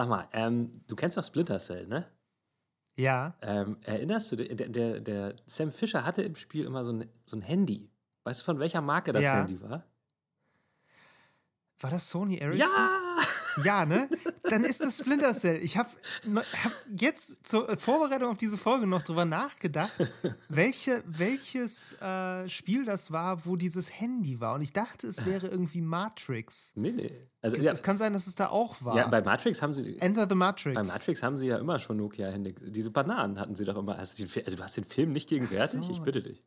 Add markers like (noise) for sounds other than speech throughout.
Sag mal, ähm, du kennst doch Splinter Cell, ne? Ja. Ähm, erinnerst du dich, der, der, der Sam Fisher hatte im Spiel immer so ein, so ein Handy. Weißt du, von welcher Marke das Ja. Handy war? War das Sony Ericsson? Ja! Ja, ne? (laughs) Dann ist das Splinter Cell. Ich habe hab jetzt zur Vorbereitung auf diese Folge noch drüber nachgedacht, (laughs) welche, welches äh, Spiel das war, wo dieses Handy war. Und ich dachte, es wäre irgendwie Matrix. Nee, nee. Also, ja, Es kann sein, dass es da auch war. ja, bei Matrix haben sie. Enter the Matrix. Bei Matrix haben sie ja immer schon Nokia-Hände. Diese Bananen hatten sie doch immer. Hast du, den, Fi- also du hast den Film nicht gegenwärtig? So. Ich bitte dich.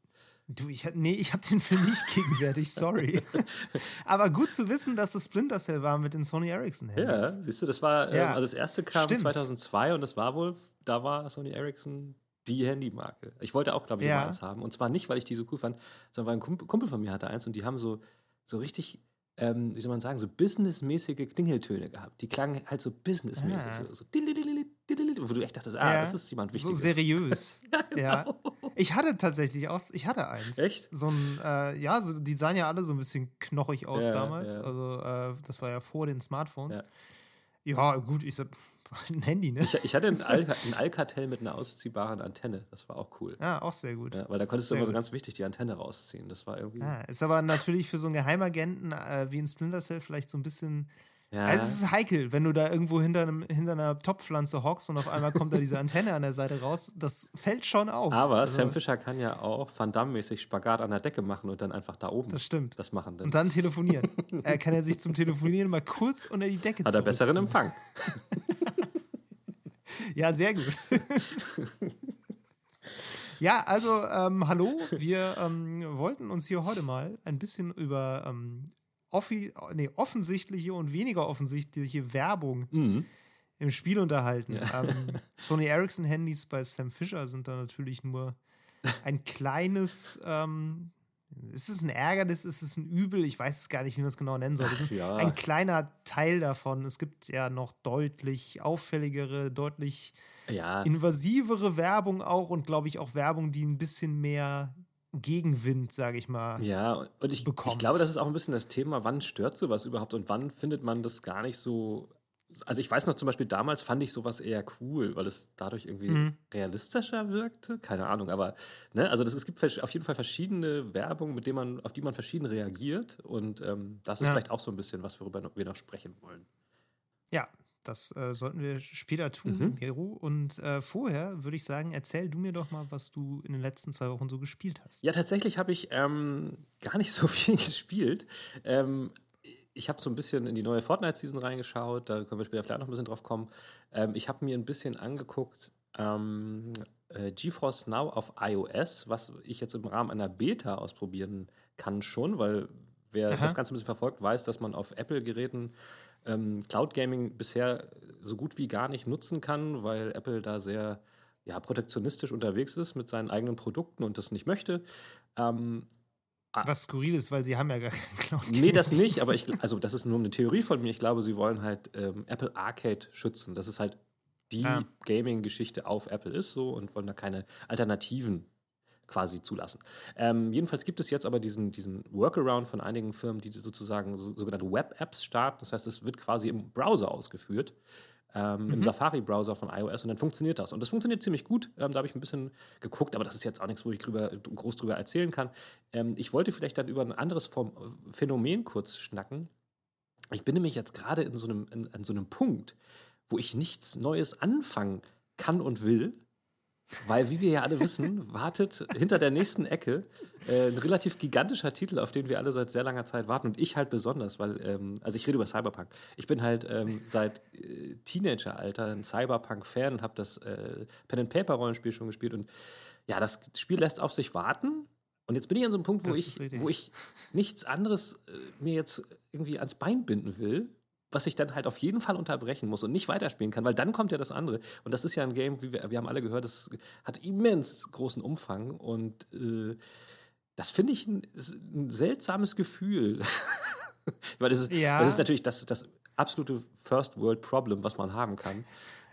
Du, ich hab, nee, ich habe den Film nicht gegenwärtig, sorry. (laughs) Aber gut zu wissen, dass es Splinter Cell war mit den Sony Ericsson Ja, Handys. siehst du, das war, ähm, Ja, also das erste kam stimmt. 2002 und das war wohl, da war Sony Ericsson die Handymarke. Ich wollte auch, glaube ich, Ja. immer eins haben. Und zwar nicht, weil ich die so cool fand, sondern weil ein Kumpel, Kumpel von mir hatte eins und die haben so, so richtig, ähm, wie soll man sagen, so businessmäßige Klingeltöne gehabt. Die klangen halt so businessmäßig. Ah. So, so wo du echt dachtest, ah, Ja, das ist jemand So Wichtiges. seriös. (laughs) ja. genau. Ich hatte tatsächlich auch, ich hatte eins. Echt? So ein, äh, ja, so, die sahen ja alle so ein bisschen knochig aus Ja, damals. ja. Also, äh, das war ja vor den Smartphones. Ja. Ja, gut, ich so, (laughs) ein Handy, ne? Ich, ich hatte ein, (laughs) Al ein Alcatel mit einer ausziehbaren Antenne. Das war auch cool. ja, auch sehr gut. Ja, weil da konntest du Sehr immer so ganz wichtig die Antenne rausziehen. Das war irgendwie. Ah, ist aber natürlich für so einen Geheimagenten äh, wie in Splinter Cell vielleicht so ein bisschen. Ja. Also es ist heikel, wenn du da irgendwo hinter, einem, hinter einer Topfpflanze hockst und auf einmal kommt da diese Antenne an der Seite raus. Das fällt schon auf. Aber Also, Sam Fisher kann ja auch Van Damme-mäßig Spagat an der Decke machen und dann einfach da oben Das stimmt. das machen. Dann Und dann telefonieren. er (laughs) kann er sich zum Telefonieren mal kurz unter die Decke hat er besseren. Empfang. (laughs) Ja, sehr gut. (laughs) ja, also ähm, hallo, wir ähm, wollten uns hier heute mal ein bisschen über ähm, offi nee, offensichtliche und weniger offensichtliche Werbung Mhm. im Spiel unterhalten. Ähm, (laughs) Sony Ericsson Handys bei Sam Fisher sind da natürlich nur ein kleines, ähm, ist es ein Ärgernis, ist es ein Übel? Ich weiß es gar nicht, wie man es genau nennen soll. Ach, ja. ein kleiner Teil davon. Es gibt ja noch deutlich auffälligere, deutlich Ja, invasivere Werbung auch und glaube ich auch Werbung, die ein bisschen mehr Gegenwind, sage ich mal. ja, und ich, ich bekommt. glaube, das ist auch ein bisschen das Thema, wann stört sowas überhaupt und wann findet man das gar nicht so. Also ich weiß noch zum Beispiel, damals fand ich sowas eher cool, weil es dadurch irgendwie Mhm. realistischer wirkte. Keine Ahnung, aber ne, also das, es gibt auf jeden Fall verschiedene Werbung, mit denen man, auf die man verschieden reagiert. Und ähm, das ist Ja. vielleicht auch so ein bisschen was, worüber wir noch sprechen wollen. Ja, das äh, sollten wir später tun, Mhm. Miro. Und äh, vorher würde ich sagen, erzähl du mir doch mal, was du in den letzten zwei Wochen so gespielt hast. Ja, tatsächlich habe ich ähm, gar nicht (laughs) so viel gespielt. Ähm, ich habe so ein bisschen in die neue Fortnite-Season reingeschaut, da können wir später vielleicht noch ein bisschen drauf kommen. Ähm, ich habe mir ein bisschen angeguckt, ähm, äh, GeForce Now auf iOS, was ich jetzt im Rahmen einer Beta ausprobieren kann schon, weil wer Aha. das Ganze ein bisschen verfolgt, weiß, dass man auf Apple-Geräten ähm, Cloud Gaming bisher so gut wie gar nicht nutzen kann, weil Apple da sehr ja, protektionistisch unterwegs ist mit seinen eigenen Produkten und das nicht möchte. Ähm, Was skurril ist, weil sie haben ja gar keinen Cloud. nee, das nicht, aber ich, also das ist nur eine Theorie von mir. Ich glaube, sie wollen halt ähm, Apple Arcade schützen. Das ist halt die Ah. Gaming-Geschichte auf Apple ist so und wollen da keine Alternativen quasi zulassen. Ähm, jedenfalls gibt es jetzt aber diesen, diesen Workaround von einigen Firmen, die sozusagen so, sogenannte Web-Apps starten. Das heißt, es wird quasi im Browser ausgeführt, ähm, im Mhm. Safari-Browser von iOS und dann funktioniert das. Und das funktioniert ziemlich gut. Ähm, da habe ich ein bisschen geguckt, aber das ist jetzt auch nichts, wo ich drüber, groß drüber erzählen kann. Ähm, ich wollte vielleicht dann über ein anderes Form, Phänomen kurz schnacken. Ich bin nämlich jetzt gerade in so einem, in, an so einem Punkt, wo ich nichts Neues anfangen kann und will, weil, wie wir ja alle wissen, wartet hinter der nächsten Ecke äh, ein relativ gigantischer Titel, auf den wir alle seit sehr langer Zeit warten und ich halt besonders, weil, ähm, also ich rede über Cyberpunk. Ich bin halt ähm, seit äh, Teenageralter ein Cyberpunk-Fan und habe das äh, Pen-and-Paper-Rollenspiel schon gespielt und ja, das Spiel lässt auf sich warten. Und jetzt bin ich an so einem Punkt, wo Das ich, wo ich nichts anderes äh, mir jetzt irgendwie ans Bein binden will, was ich dann halt auf jeden Fall unterbrechen muss und nicht weiterspielen kann, weil dann kommt ja das andere. Und das ist ja ein Game, wie wir, wir haben alle gehört, das hat immens großen Umfang und äh, das finde ich ein, ein seltsames Gefühl. (laughs) weil das ist, Ja. das ist natürlich das, das absolute First World Problem, was man haben kann.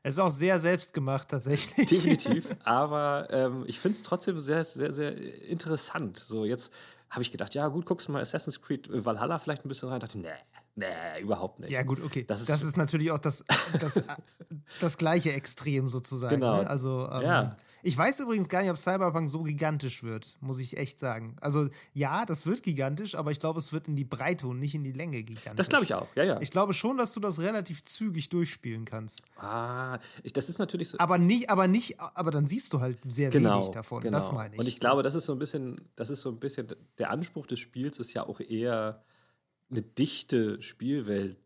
Es ist auch sehr selbstgemacht tatsächlich. Definitiv. (laughs) Aber ähm, ich finde es trotzdem sehr, sehr, sehr interessant. So, jetzt habe ich gedacht, ja, gut, guckst du mal Assassin's Creed Valhalla vielleicht ein bisschen rein. Dachte, nee, Nee, überhaupt nicht. Ja, gut, okay. Das Das ist- ist, natürlich auch das, das, das gleiche Extrem sozusagen. Genau. Ne? Also, ähm, Ja. ich weiß übrigens gar nicht, ob Cyberpunk so gigantisch wird, muss ich echt sagen. Also, ja, das wird gigantisch, aber ich glaube, es wird in die Breite und nicht in die Länge gigantisch. Das glaube ich auch, ja, ja. Ich glaube schon, dass du das relativ zügig durchspielen kannst. ah, ich, das ist natürlich so. Aber nicht, aber nicht, aber dann siehst du halt sehr genau, wenig davon. Genau. Das meine ich. Und ich glaube, das ist so ein bisschen, das ist so ein bisschen, der Anspruch des Spiels ist ja auch eher eine dichte Spielwelt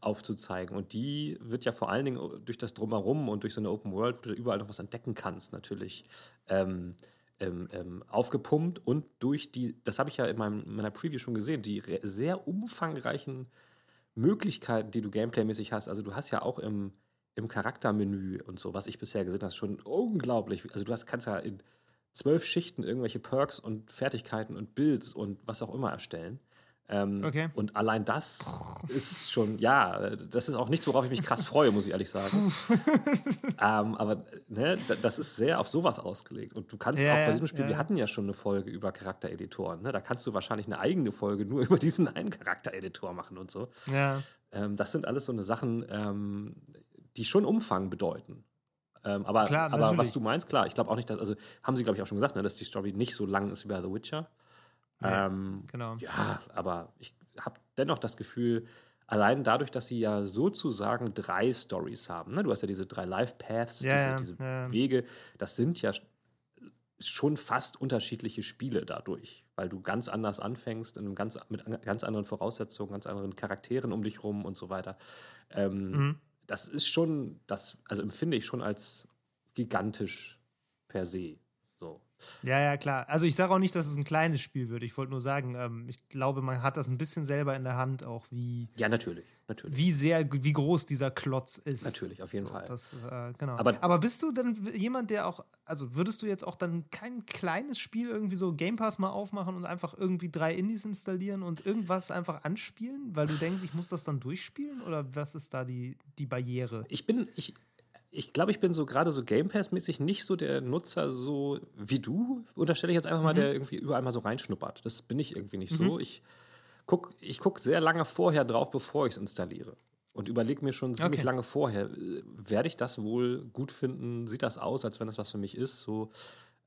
aufzuzeigen. Und die wird ja vor allen Dingen durch das Drumherum und durch so eine Open World, wo du überall noch was entdecken kannst, natürlich ähm, ähm, ähm, aufgepumpt und durch die, das habe ich ja in meinem, meiner Preview schon gesehen, die sehr umfangreichen Möglichkeiten, die du gameplaymäßig hast. Also du hast ja auch im, im Charaktermenü und so, was ich bisher gesehen habe, schon unglaublich. Also du hast, kannst ja in zwölf Schichten irgendwelche Perks und Fertigkeiten und Builds und was auch immer erstellen. Ähm, Okay. Und allein das ist schon, ja, das ist auch nichts, worauf ich mich krass freue, muss ich ehrlich sagen. (laughs) ähm, aber ne, da- das ist sehr auf sowas ausgelegt. Und du kannst Ja, auch bei diesem Spiel, ja, wir hatten ja schon eine Folge über Charaktereditoren. Ne? Da kannst du wahrscheinlich eine eigene Folge nur (laughs) über diesen einen Charaktereditor machen und so. ja. Ähm, das sind alles so eine Sachen, ähm, die schon Umfang bedeuten. Ähm, aber, Klar, aber was du meinst, klar, ich glaube auch nicht, dass, also haben sie, glaube ich, auch schon gesagt, ne, dass die Story nicht so lang ist wie bei The Witcher. Nee, ähm, genau. ja, aber ich habe dennoch das Gefühl, allein dadurch, dass sie ja sozusagen drei Stories haben, ne? du hast ja diese drei Life Paths, Ja, ja, diese, diese ja. Wege, das sind ja schon fast unterschiedliche Spiele dadurch, weil du ganz anders anfängst, in einem ganz, mit an- ganz anderen Voraussetzungen, ganz anderen Charakteren um dich rum und so weiter. Ähm, Mhm. Das ist schon, das, also empfinde ich schon als gigantisch per se. Ja, ja, klar. Also ich sage auch nicht, dass es ein kleines Spiel wird. Ich wollte nur sagen, ähm, ich glaube, man hat das ein bisschen selber in der Hand, auch wie, Ja, natürlich, natürlich. wie sehr, wie groß dieser Klotz ist. Natürlich, auf jeden Fall. Das, äh, genau. Aber- Aber, bist du denn jemand, der auch, also würdest du jetzt auch dann kein kleines Spiel irgendwie so Game Pass mal aufmachen und einfach irgendwie drei Indies installieren und irgendwas einfach anspielen, weil du denkst, ich muss das dann durchspielen? Oder was ist da die, die Barriere? Ich bin, ich, ich glaube, ich bin so gerade so Game Pass-mäßig nicht so der Nutzer, so wie du, unterstelle ich jetzt einfach mal, der irgendwie überall mal so reinschnuppert. Das bin ich irgendwie nicht so. Ich gucke ich guck sehr lange vorher drauf, bevor ich es installiere. Und überlege mir schon ziemlich Okay. lange vorher, äh, werde ich das wohl gut finden? Sieht das aus, als wenn das was für mich ist? So,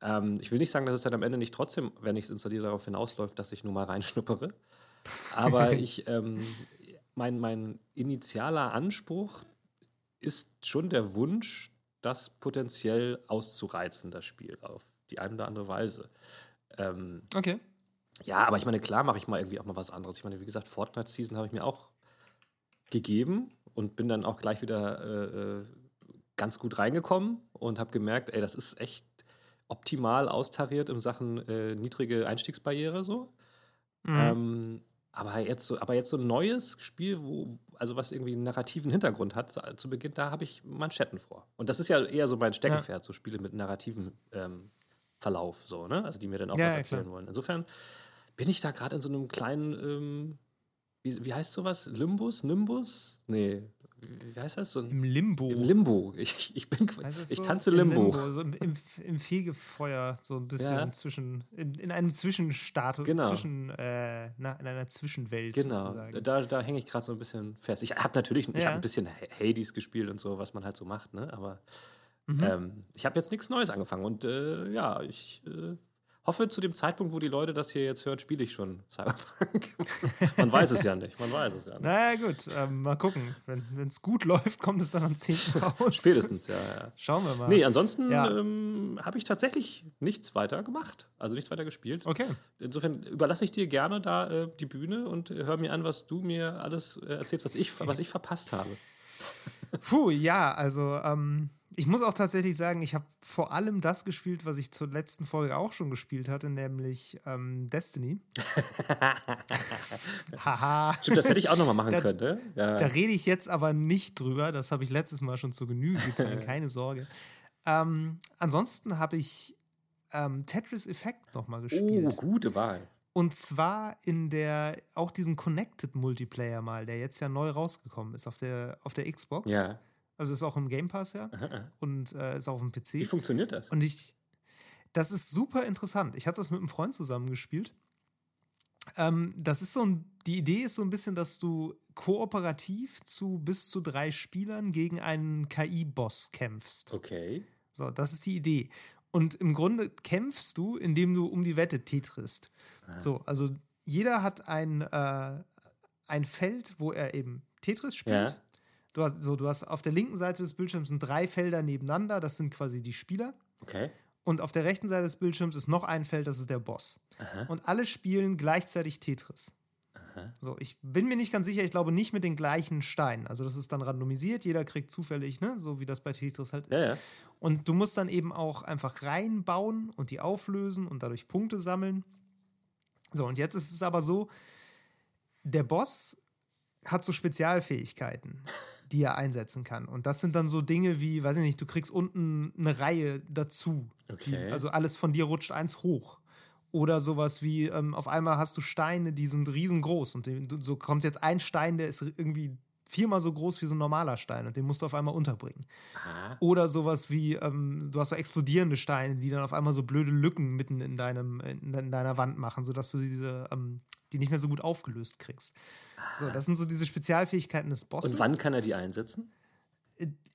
ähm, ich will nicht sagen, dass es dann am Ende nicht trotzdem, wenn ich es installiere, darauf hinausläuft, dass ich nur mal reinschnuppere. (laughs) Aber ich, ähm, mein, mein initialer Anspruch ist schon der Wunsch, das potenziell auszureizen, das Spiel, auf die eine oder andere Weise. Ähm, Okay. ja, aber ich meine, klar mache ich mal irgendwie auch mal was anderes. Ich meine, wie gesagt, Fortnite Season habe ich mir auch gegeben und bin dann auch gleich wieder äh, äh, ganz gut reingekommen und habe gemerkt, ey, das ist echt optimal austariert in Sachen äh, niedrige Einstiegsbarriere so. Mhm. Ähm, aber jetzt so, aber jetzt so ein neues Spiel, wo, also was irgendwie einen narrativen Hintergrund hat, zu- Beginn, da habe ich Manschetten vor. Und das ist ja eher so mein Steckenpferd, so Spiele mit narrativen ähm, Verlauf, so, ne? Also die mir dann auch Ja, was ja, erzählen klar. wollen. Insofern bin ich da gerade in so einem kleinen, ähm, wie, wie heißt sowas? Limbus? Nimbus? Nee, wie, heißt das? So Im Limbo. Im Limbo. Ich, ich bin, das ich so? tanze Im Limbo. so im, im, Im Fegefeuer, so ein bisschen Ja. zwischen, in, in einem Zwischenstatus, Genau. zwischen, äh, na, in einer Zwischenwelt Genau, sozusagen. da, da hänge ich gerade so ein bisschen fest. Ich habe natürlich, ich Ja. habe ein bisschen Hades gespielt und so, was man halt so macht, ne? Aber Mhm. ähm, ich habe jetzt nichts Neues angefangen und äh, ja, ich äh, hoffe, zu dem Zeitpunkt, wo die Leute das hier jetzt hören, spiele ich schon Cyberpunk. (laughs) man weiß es ja nicht, man weiß es ja nicht. Naja, gut, ähm, mal gucken. Wenn es gut läuft, kommt es dann am 10. (laughs) raus. Spätestens, ja, ja. Schauen wir mal. Nee, ansonsten Ja. ähm, habe ich tatsächlich nichts weiter gemacht, also nichts weiter gespielt. Okay. Insofern überlasse ich dir gerne da äh, die Bühne und äh, hör mir an, was du mir alles äh, erzählst, was ich, was ich verpasst habe. Puh, ja, also ähm, ich muss auch tatsächlich sagen, ich habe vor allem das gespielt, was ich zur letzten Folge auch schon gespielt hatte, nämlich ähm, Destiny. (laughs) Haha. Stimmt, das hätte ich auch nochmal machen Da- können, ne? Ja. Da rede ich jetzt aber nicht drüber. Das habe ich letztes Mal schon zur Genüge getan, (laughs) keine Sorge. Ähm, ansonsten habe ich ähm, Tetris Effect nochmal Oh, gespielt. gute Wahl. Und zwar in der, auch diesen Connected Multiplayer mal, der jetzt ja neu rausgekommen ist auf der, auf der Xbox. Ja. Also ist auch im Game Pass ja Aha. und äh, ist auch im Wie PC. funktioniert das? Und ich, das ist super interessant. Ich habe das mit einem Freund zusammen gespielt. Ähm, das ist so ein, die Idee ist so ein bisschen, dass du kooperativ zu bis zu drei Spielern gegen einen KI-Boss kämpfst. Okay. So, das ist die Idee. Und im Grunde kämpfst du, indem du um die Wette tetrist. Ah. So, also jeder hat ein, äh, ein Feld, wo er eben Tetris spielt. Ja. Du, hast, so, du hast auf der linken Seite des Bildschirms sind drei Felder nebeneinander, das sind quasi die Spieler. Okay. Und auf der rechten Seite des Bildschirms ist noch ein Feld, das ist der Boss. Und alle spielen gleichzeitig Tetris. So, ich bin mir nicht ganz sicher, ich glaube nicht mit den gleichen Steinen. Also das ist dann randomisiert, jeder kriegt zufällig, ne, so wie das bei Tetris halt ist. Ja, ja. Und du musst dann eben auch einfach reinbauen und die auflösen und dadurch Punkte sammeln. So, und jetzt ist es aber so, der Boss hat so Spezialfähigkeiten, (laughs) die er einsetzen kann. Und das sind dann so Dinge wie, weiß ich nicht, du kriegst unten eine Reihe dazu. Okay. Die, also alles von dir rutscht eins hoch. Oder sowas wie, ähm, auf einmal hast du Steine, die sind riesengroß und den, so kommt jetzt ein Stein, der ist irgendwie viermal so groß wie so ein normaler Stein und den musst du auf einmal unterbringen. Aha. Oder sowas wie, ähm, du hast so explodierende Steine, die dann auf einmal so blöde Lücken mitten in, deinem, in, in deiner Wand machen, sodass du diese, ähm, die nicht mehr so gut aufgelöst kriegst. So, das sind so diese Spezialfähigkeiten des Bosses. Und wann kann er die einsetzen?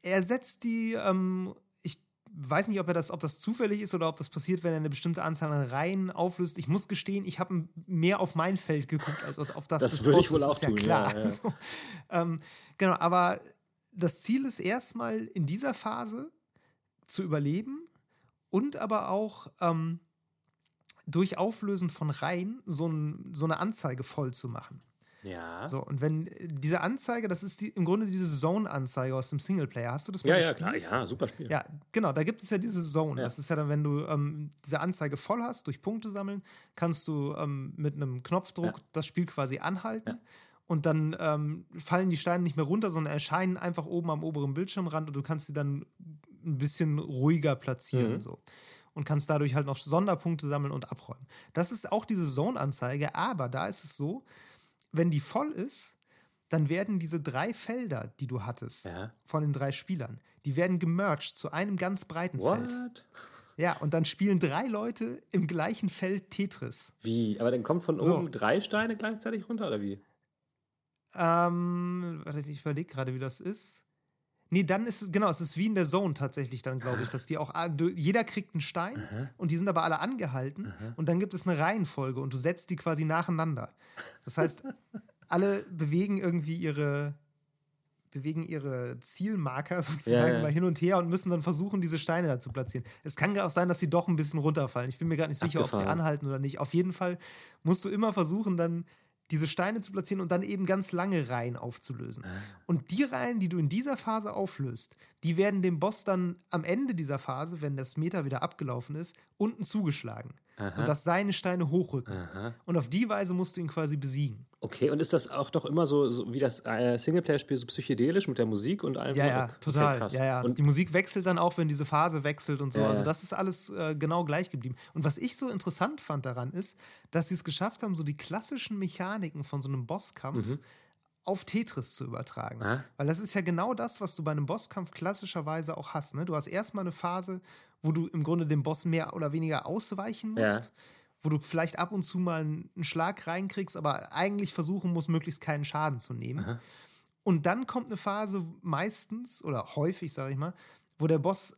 er setzt die, ähm, ich weiß nicht, ob er das, ob das zufällig ist oder ob das passiert, wenn er eine bestimmte Anzahl an Reihen auflöst. Ich muss gestehen, ich habe mehr auf mein Feld geguckt als auf das. Das würde ich wohl auch ist ja tun, klar. ja, ja. So, ähm, genau, aber das Ziel ist erstmal in dieser Phase zu überleben und aber auch ähm, durch Auflösen von Reihen so, ein, so eine Anzeige voll zu machen. Ja. So, und wenn äh, diese Anzeige, das ist die, im Grunde diese Zone-Anzeige aus dem Singleplayer. Hast du das mal Ja, ja, klar. Ja, super Spiel. Ja, genau, da gibt es ja diese Zone. Ja. Das ist ja dann, wenn du ähm, diese Anzeige voll hast, durch Punkte sammeln, kannst du ähm, mit einem Knopfdruck Ja. das Spiel quasi anhalten. Und dann ähm, fallen die Steine nicht mehr runter, sondern erscheinen einfach oben am oberen Bildschirmrand und du kannst sie dann ein bisschen ruhiger platzieren. Mhm. So. Und kannst dadurch halt noch Sonderpunkte sammeln und abräumen. Das ist auch diese Zone-Anzeige, aber da ist es so, wenn die voll ist, dann werden diese drei Felder, die du hattest, Ja. von den drei Spielern, die werden gemerged zu einem ganz breiten Feld. What? Ja, und dann spielen drei Leute im gleichen Feld Tetris. Wie? Aber dann kommt von So. oben drei Steine gleichzeitig runter, oder wie? Ähm, warte, ich überlege gerade, wie das ist. Nee, dann ist es, genau, es ist wie in der Zone tatsächlich dann, glaube ich, dass die auch, jeder kriegt einen Stein und die sind aber alle angehalten und dann gibt es eine Reihenfolge und du setzt die quasi nacheinander. Das heißt, (laughs) alle bewegen irgendwie ihre, bewegen ihre Zielmarker (laughs) sozusagen Ja, ja. mal hin und her und müssen dann versuchen, diese Steine da zu platzieren. Es kann auch sein, dass sie doch ein bisschen runterfallen. Ich bin mir gerade nicht sicher, ob sie Abgefahren. anhalten oder nicht. Auf jeden Fall musst du immer versuchen, dann diese Steine zu platzieren und dann eben ganz lange Reihen aufzulösen. Und die Reihen, die du in dieser Phase auflöst, die werden dem Boss dann am Ende dieser Phase, wenn das Meter wieder abgelaufen ist, unten zugeschlagen, sodass seine Steine hochrücken. Aha. Und auf die Weise musst du ihn quasi besiegen. Okay, und ist das auch doch immer so, so wie das äh, Singleplayer-Spiel, so psychedelisch mit der Musik und allem? Ja, ja, Okay, total. krass. ja, ja. Und die Musik wechselt dann auch, wenn diese Phase wechselt und so. Ja, also das ist alles äh, genau gleich geblieben. Und was ich so interessant fand daran ist, dass sie es geschafft haben, so die klassischen Mechaniken von so einem Bosskampf Mhm. auf Tetris zu übertragen. Ah. Weil das ist ja genau das, was du bei einem Bosskampf klassischerweise auch hast. Ne? Du hast erstmal eine Phase, wo du im Grunde dem Boss mehr oder weniger ausweichen Ja. musst. Wo du vielleicht ab und zu mal einen einen Schlag reinkriegst, aber eigentlich versuchen musst, möglichst keinen Schaden zu nehmen. Und dann kommt eine Phase meistens oder häufig, sage ich mal, wo der Boss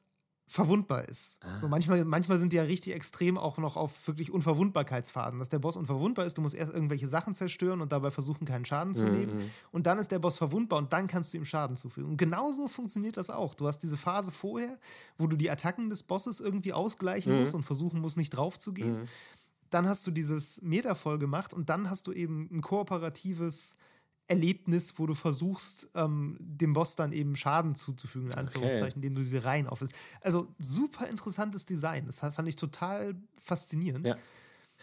verwundbar ist. So manchmal, manchmal sind die ja richtig extrem auch noch auf wirklich Unverwundbarkeitsphasen, dass der Boss unverwundbar ist, du musst erst irgendwelche Sachen zerstören und dabei versuchen, keinen Schaden zu nehmen. Und dann ist der Boss verwundbar und dann kannst du ihm Schaden zufügen. Und genauso funktioniert das auch. Du hast diese Phase vorher, wo du die Attacken des Bosses irgendwie ausgleichen musst und versuchen musst, nicht drauf zu gehen dann hast du dieses Meter voll gemacht und dann hast du eben ein kooperatives Erlebnis, wo du versuchst, ähm, dem Boss dann eben Schaden zuzufügen, in Anführungszeichen, indem du diese Reihen auflöst. Also super interessantes Design. Das fand ich total faszinierend. Ja.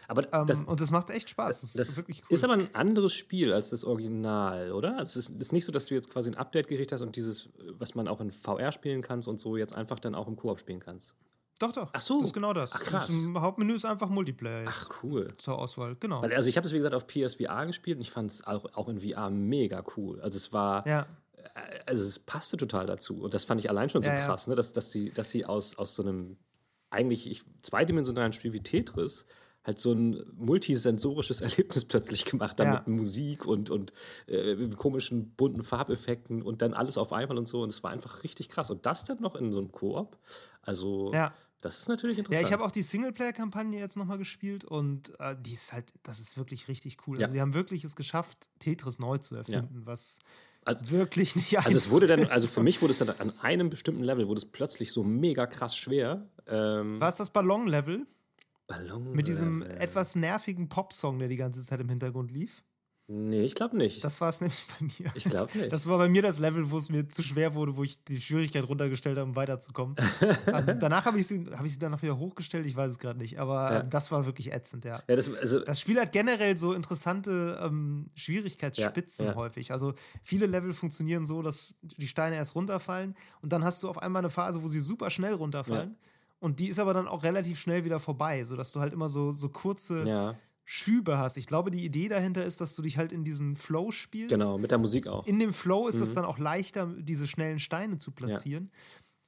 Aber Ähm, das, und das macht echt Spaß. Das, das ist wirklich cool. ist aber ein anderes Spiel als das Original, oder? Es ist, ist nicht so, dass du jetzt quasi ein Update gekriegt hast und dieses, was man auch in VR spielen kannst und so, jetzt einfach dann auch im Koop spielen kannst. Doch, doch. Ach so. Das ist genau das. Ach, krass. Das im Hauptmenü ist einfach Multiplayer Ach, cool. zur Auswahl. Genau. Also ich habe das, wie gesagt, auf PSVR gespielt und ich fand es auch, auch in VR mega cool. Also es war, Ja. also es passte total dazu. Und das fand ich allein schon so Ja, ja. krass, ne? dass, dass sie, dass sie aus, aus so einem eigentlich ich, zweidimensionalen Spiel wie Tetris halt so ein multisensorisches (laughs) Erlebnis plötzlich gemacht haben Ja. mit Musik und, und äh, komischen bunten Farbeffekten und dann alles auf einmal und so. Und es war einfach richtig krass. Und das dann noch in so einem Koop. Also, Ja. Das ist natürlich Ja, interessant. ich habe auch die Singleplayer-Kampagne jetzt nochmal gespielt und äh, die ist halt, das ist wirklich richtig cool. Ja. Also die haben wirklich es geschafft, Tetris neu zu erfinden, was Also- wirklich nicht Also es wurde dann, einfach also für mich wurde es dann an einem bestimmten Level, wurde es plötzlich so mega krass schwer. Ähm, War es das Ballon-Level Ballon mit diesem Level. etwas nervigen Popsong, der die ganze Zeit im Hintergrund lief? Nee, ich glaube nicht. Das war es nämlich bei mir. ich glaube nicht. Das war bei mir das Level, wo es mir zu schwer wurde, wo ich die Schwierigkeit runtergestellt habe, um weiterzukommen. (laughs) ähm, danach habe ich, sie- hab ich sie danach wieder hochgestellt, ich weiß es gerade nicht. Aber Ja. ähm, das war wirklich ätzend, ja. ja, das, also, Das Spiel hat generell so interessante ähm, Schwierigkeitsspitzen Ja, häufig. Also viele Level funktionieren so, dass die Steine erst runterfallen und dann hast du auf einmal eine Phase, wo sie super schnell runterfallen. Und die ist aber dann auch relativ schnell wieder vorbei, sodass du halt immer so, so kurze Schübe hast. Ich glaube, die Idee dahinter ist, dass du dich halt in diesen Flow spielst. genau, mit der Musik auch. In dem Flow ist es Mhm. dann auch leichter, diese schnellen Steine zu platzieren.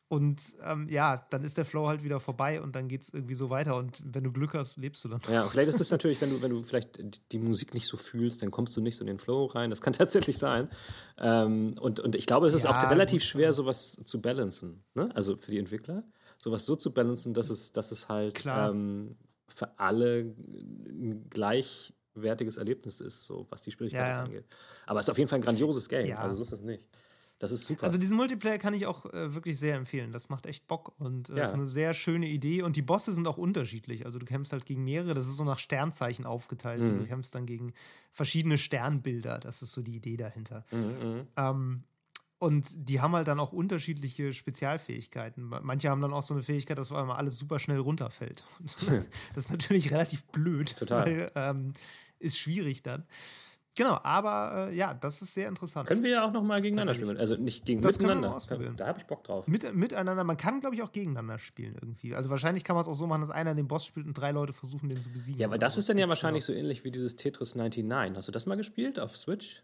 Und ähm, ja, dann ist der Flow halt wieder vorbei und dann geht es irgendwie so weiter. Und wenn du Glück hast, lebst du dann. Ja, vielleicht ist es (laughs) natürlich, wenn du, wenn du vielleicht die Musik nicht so fühlst, dann kommst du nicht so in den Flow rein. Das kann (laughs) tatsächlich sein. Ähm, und, und ich glaube, es ist auch Ja, relativ gut, schwer, sowas zu balancen. Ne? Also für die Entwickler, sowas so zu balancen, dass es, dass es halt Klar. ähm, für alle ein gleichwertiges Erlebnis ist, so was die Schwierigkeit Ja, ja. angeht. Aber es ist auf jeden Fall ein grandioses Game. Ja. Also so ist das nicht. Das ist super. Also diesen Multiplayer kann ich auch äh, wirklich sehr empfehlen. Das macht echt Bock und äh, Ja. ist eine sehr schöne Idee. Und die Bosse sind auch unterschiedlich. Also du kämpfst halt gegen mehrere. Das ist so nach Sternzeichen aufgeteilt. So, Mhm. du kämpfst dann gegen verschiedene Sternbilder. Das ist so die Idee dahinter. Mhm, mhm. Ähm, und die haben halt dann auch unterschiedliche Spezialfähigkeiten. Ma- Manche haben dann auch so eine Fähigkeit, dass auf einmal alles super schnell runterfällt. (laughs) (laughs) Das ist natürlich relativ blöd. Total. Weil, ähm, ist schwierig dann. Genau, aber äh, ja, das ist sehr interessant. Können wir ja auch noch mal gegeneinander spielen. Also nicht gegen Das können wir miteinander. ausprobieren. Da habe ich Bock drauf. Mit, miteinander, man kann, glaube ich, auch gegeneinander spielen irgendwie. Also wahrscheinlich kann man es auch so machen, dass einer den Boss spielt und drei Leute versuchen, den zu besiegen. Ja, aber das ist dann ja wahrscheinlich schon so ähnlich wie dieses Tetris 99. Hast du das mal gespielt auf Switch?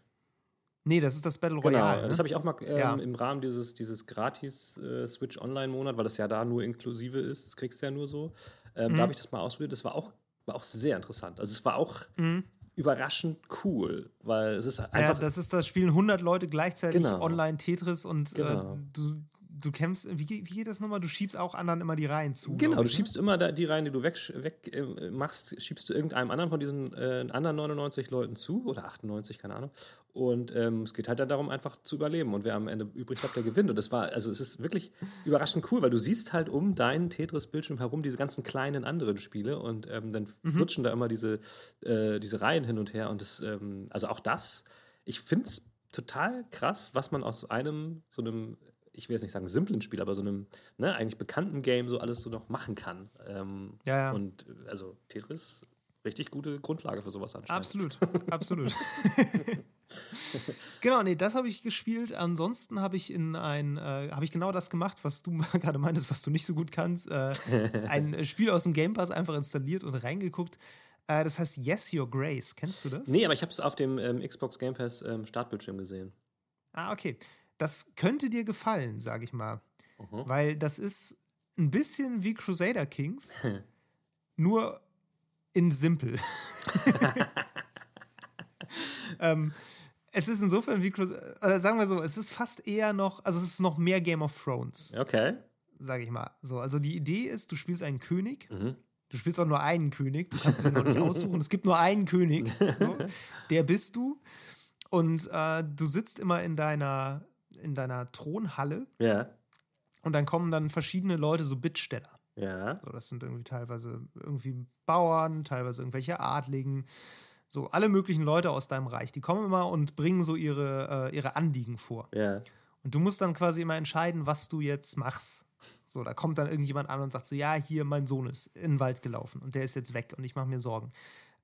Nee, das ist das Battle Genau, Royale. das ne? habe ich auch mal ähm, Ja. im Rahmen dieses, dieses gratis äh, Switch Online-Monat, weil das ja da nur inklusive ist, das kriegst du ja nur so. Ähm, Mhm. Da habe ich das mal ausprobiert. Das war auch, war auch sehr interessant. Also es war auch Mhm. überraschend cool, weil es ist Ja, einfach. das ist, das spielen 100 Leute gleichzeitig Genau. online Tetris und Genau. äh, du, du kämpfst, wie, geht- wie geht das nochmal? Du schiebst auch anderen immer die Reihen zu. Genau, du ne? schiebst immer da die rein, die du weg, weg äh, machst, schiebst du irgendeinem anderen von diesen äh, anderen 99 Leuten zu oder 98, keine Ahnung. Und ähm, es geht halt dann darum, einfach zu überleben. Und wer am Ende übrig bleibt, der gewinnt. Und das war, also es ist wirklich überraschend cool, weil du siehst halt um deinen Tetris-Bildschirm herum diese ganzen kleinen anderen Spiele und ähm, dann Mhm. flutschen da immer diese, äh, diese Reihen hin und her. Und das, ähm, also auch das, ich finde es total krass, was man aus einem, so einem, ich will jetzt nicht sagen simplen Spiel, aber so einem, ne, eigentlich bekannten Game so alles so noch machen kann. Ähm, Ja, ja. Und also Tetris, richtig gute Grundlage für sowas anscheinend. Absolut, (laughs) absolut. (laughs) genau, nee, das habe ich gespielt. Ansonsten habe ich in ein, äh, habe ich genau das gemacht, was du (laughs) gerade meintest, was du nicht so gut kannst. Äh, ein Spiel aus dem Game Pass einfach installiert und reingeguckt. Äh, das heißt Yes Your Grace. Kennst du das? Nee, aber ich habe es auf dem ähm, Xbox Game Pass ähm, Startbildschirm gesehen. Ah, okay. Das könnte dir gefallen, sage ich mal. Mhm. Weil das ist ein bisschen wie Crusader Kings, (laughs) nur in simpel. (laughs) ähm, es ist insofern wie Crusader, oder sagen wir so, es ist fast eher noch, also es ist noch mehr Game of Thrones, Okay. sage ich mal. So, also die Idee ist, du spielst einen König, Mhm. du spielst auch nur einen König, du kannst ihn noch nicht aussuchen, es gibt nur einen König, so, (laughs) der bist du. Und äh, du sitzt immer in deiner, in deiner Thronhalle Ja. und dann kommen dann verschiedene Leute, so Bittsteller. Ja. So, das sind irgendwie teilweise irgendwie Bauern, teilweise irgendwelche Adligen, so alle möglichen Leute aus deinem Reich. Die kommen immer und bringen so ihre, äh, ihre Anliegen vor. Ja. Und du musst dann quasi immer entscheiden, was du jetzt machst. So, da kommt dann irgendjemand an und sagt so, ja, hier, mein Sohn ist in den Wald gelaufen und der ist jetzt weg und ich mache mir Sorgen.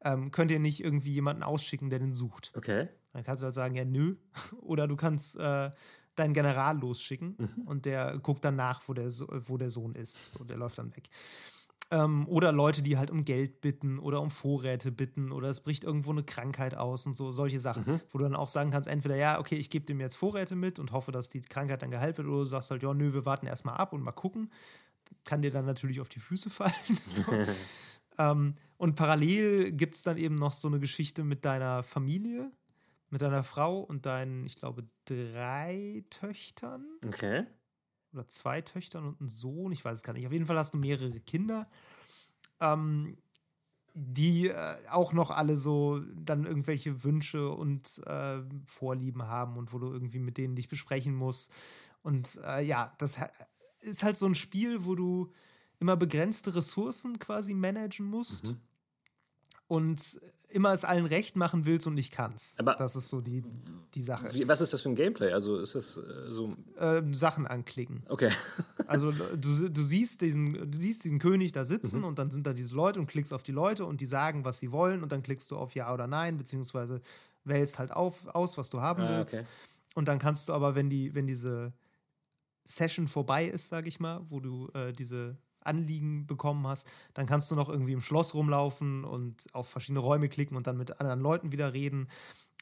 Ähm, könnt ihr nicht irgendwie jemanden ausschicken, der den sucht? Okay. Dann kannst du halt sagen, ja, nö. (laughs) Oder du kannst äh, deinen General losschicken Mhm. und der guckt dann nach, wo der, so wo der Sohn ist. So, der läuft dann weg. Ähm, oder Leute, die halt um Geld bitten oder um Vorräte bitten oder es bricht irgendwo eine Krankheit aus und so, solche Sachen, Mhm. wo du dann auch sagen kannst, entweder ja, okay, ich gebe dem jetzt Vorräte mit und hoffe, dass die Krankheit dann geheilt wird, oder du sagst halt, ja, nö, wir warten erstmal ab und mal gucken. Kann dir dann natürlich auf die Füße (laughs) fallen. so. (laughs) Ähm, und parallel gibt es dann eben noch so eine Geschichte mit deiner Familie, mit deiner Frau und deinen, ich glaube, drei Töchtern. Okay. Oder zwei Töchtern und einen Sohn, ich weiß es gar nicht. Auf jeden Fall hast du mehrere Kinder. Ähm, die äh, auch noch alle so dann irgendwelche Wünsche und äh, Vorlieben haben und wo du irgendwie mit denen dich besprechen musst. Und äh, ja, das ist halt so ein Spiel, wo du immer begrenzte Ressourcen quasi managen musst. Mhm. Und immer es allen recht machen willst und nicht kannst. Aber das ist so die, die Sache. Wie, was ist das für ein Gameplay? Also ist das äh, so. Ähm, Sachen anklicken. Okay. (laughs) also du, du, siehst diesen, du siehst diesen König da sitzen mhm. und dann sind da diese Leute und klickst auf die Leute und die sagen, was sie wollen und dann klickst du auf Ja oder Nein, beziehungsweise wählst halt auf, aus, was du haben ah, willst. Okay. Und dann kannst du aber, wenn die, wenn diese Session vorbei ist, sag ich mal, wo du äh, diese Anliegen bekommen hast, dann kannst du noch irgendwie im Schloss rumlaufen und auf verschiedene Räume klicken und dann mit anderen Leuten wieder reden.